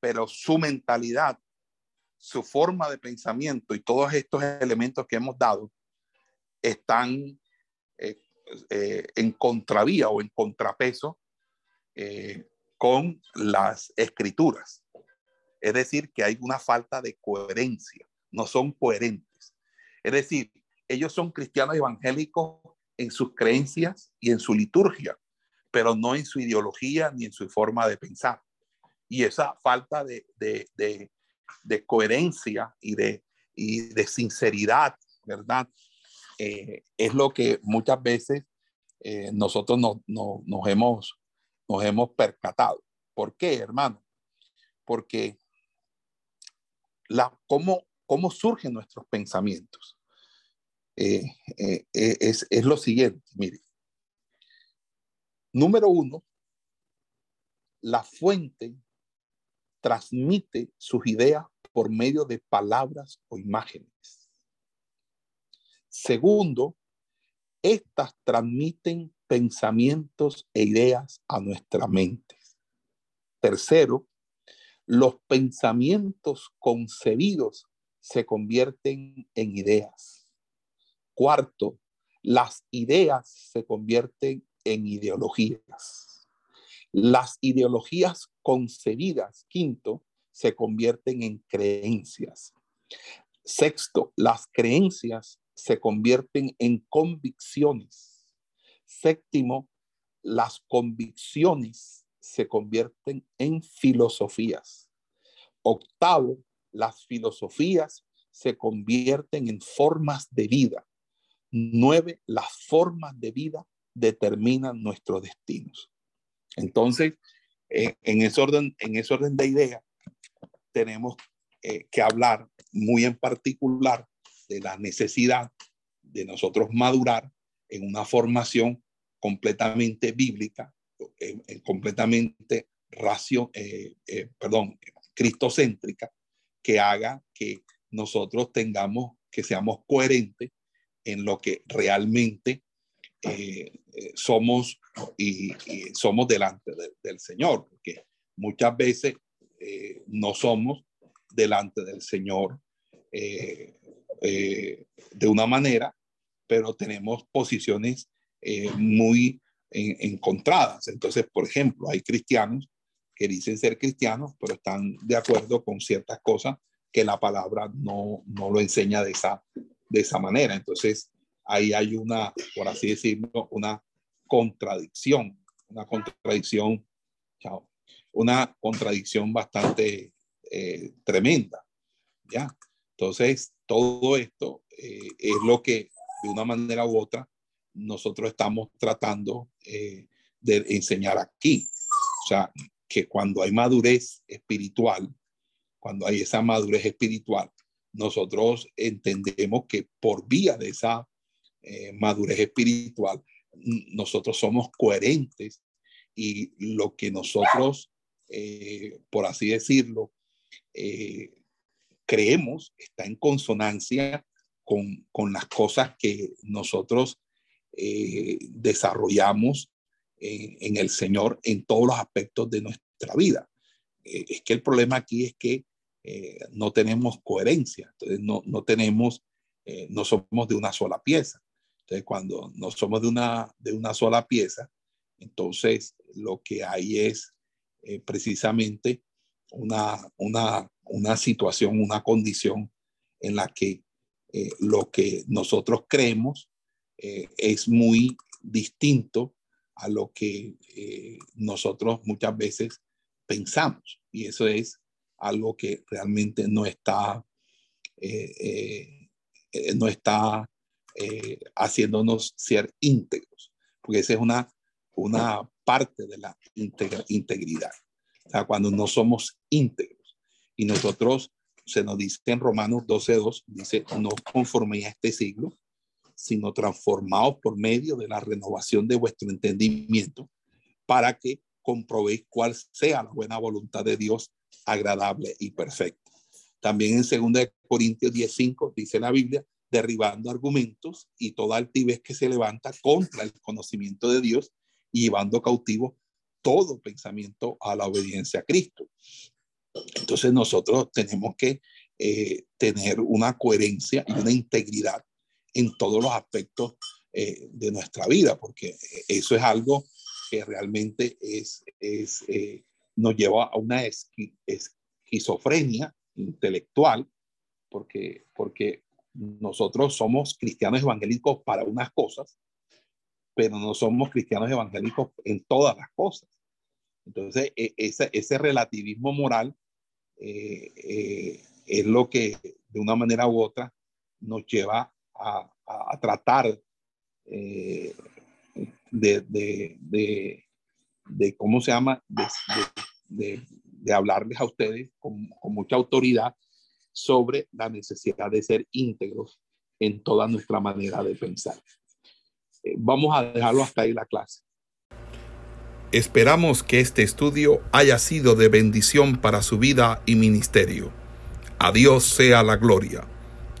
pero su mentalidad, su forma de pensamiento y todos estos elementos que hemos dado están eh, eh, en contravía o en contrapeso con las escrituras. Es decir, que hay una falta de coherencia, no son coherentes. Es decir, ellos son cristianos evangélicos en sus creencias y en su liturgia, pero no en su ideología ni en su forma de pensar. Y esa falta de, coherencia y de, de sinceridad, ¿verdad? Eh, es lo que muchas veces eh, nosotros nos, hemos, nos hemos percatado. ¿Por qué, hermano? Porque la, ¿cómo, cómo surgen nuestros pensamientos? Eh, es, es, lo siguiente, mire, Número uno, la fuente transmite sus ideas por medio de palabras o imágenes. Segundo, estas transmiten pensamientos e ideas a nuestra mente. Tercero, los pensamientos concebidos se convierten en ideas. Cuarto, las ideas se convierten en ideologías. Las ideologías concebidas, quinto, se convierten en creencias. Sexto, las creencias se convierten en convicciones. Séptimo, las convicciones se convierten en filosofías. Octavo, las filosofías se convierten en formas de vida. Nueve, las formas de vida determinan nuestros destinos. Entonces, en, ese orden, en ese orden de ideas, tenemos eh, que hablar muy en particular de la necesidad de nosotros madurar en una formación completamente bíblica, eh, completamente racio, perdón, cristocéntrica, que haga que nosotros tengamos, que seamos coherentes en lo que realmente eh, eh, somos y, somos delante del Señor, porque muchas veces eh, no somos delante del Señor de una manera, pero tenemos posiciones muy encontradas. Entonces, por ejemplo, hay cristianos que dicen ser cristianos, pero están de acuerdo con ciertas cosas que la palabra no, no lo enseña de esa, de esa manera. Entonces, ahí hay una, por así decirlo, una contradicción, una contradicción, chao, una contradicción bastante eh, tremenda, ¿ya? Entonces, todo esto eh, es lo que de una manera u otra nosotros estamos tratando eh, de enseñar aquí. O sea, que cuando hay madurez espiritual, cuando hay esa madurez espiritual, nosotros entendemos que por vía de esa eh, madurez espiritual, nosotros somos coherentes y lo que nosotros, eh, por así decirlo, creemos está en consonancia con, con las cosas que nosotros eh, desarrollamos en, el Señor en todos los aspectos de nuestra vida. Eh, es que el problema aquí es que eh, no tenemos coherencia, no, no tenemos, no somos de una sola pieza. Entonces cuando no somos de una, de una sola pieza, entonces lo que hay es precisamente una, una, una situación, una condición en la que lo que nosotros creemos eh, es muy distinto a lo que eh, nosotros muchas veces pensamos. Y eso es algo que realmente no está, eh, no está haciéndonos ser íntegros, porque esa es una, una parte de la integridad. O cuando no somos íntegros y nosotros, se nos dice en Romanos 12.2, dice, no conforme a este siglo, sino transformados por medio de la renovación de vuestro entendimiento, para que comprobéis cuál sea la buena voluntad de Dios, agradable y perfecta. También en 2 Corintios 10:5 dice la Biblia, derribando argumentos y toda altivez que se levanta contra el conocimiento de Dios y llevando cautivo todo pensamiento a la obediencia a Cristo. Entonces nosotros tenemos que eh, tener una coherencia y una integridad en todos los aspectos eh, de nuestra vida, porque eso es algo que realmente es, es eh, nos lleva a una esquizofrenia intelectual, porque, porque nosotros somos cristianos evangélicos para unas cosas, pero no somos cristianos evangélicos en todas las cosas. Entonces, e, ese, ese relativismo moral eh, es lo que de una manera u otra nos lleva a, tratar eh, de, de, de, ¿cómo se llama? De, hablarles a ustedes con, mucha autoridad sobre la necesidad de ser íntegros en toda nuestra manera de pensar. Eh, vamos a dejarlo hasta ahí la clase. Esperamos que este estudio haya sido de bendición para su vida y ministerio. A Dios sea la gloria.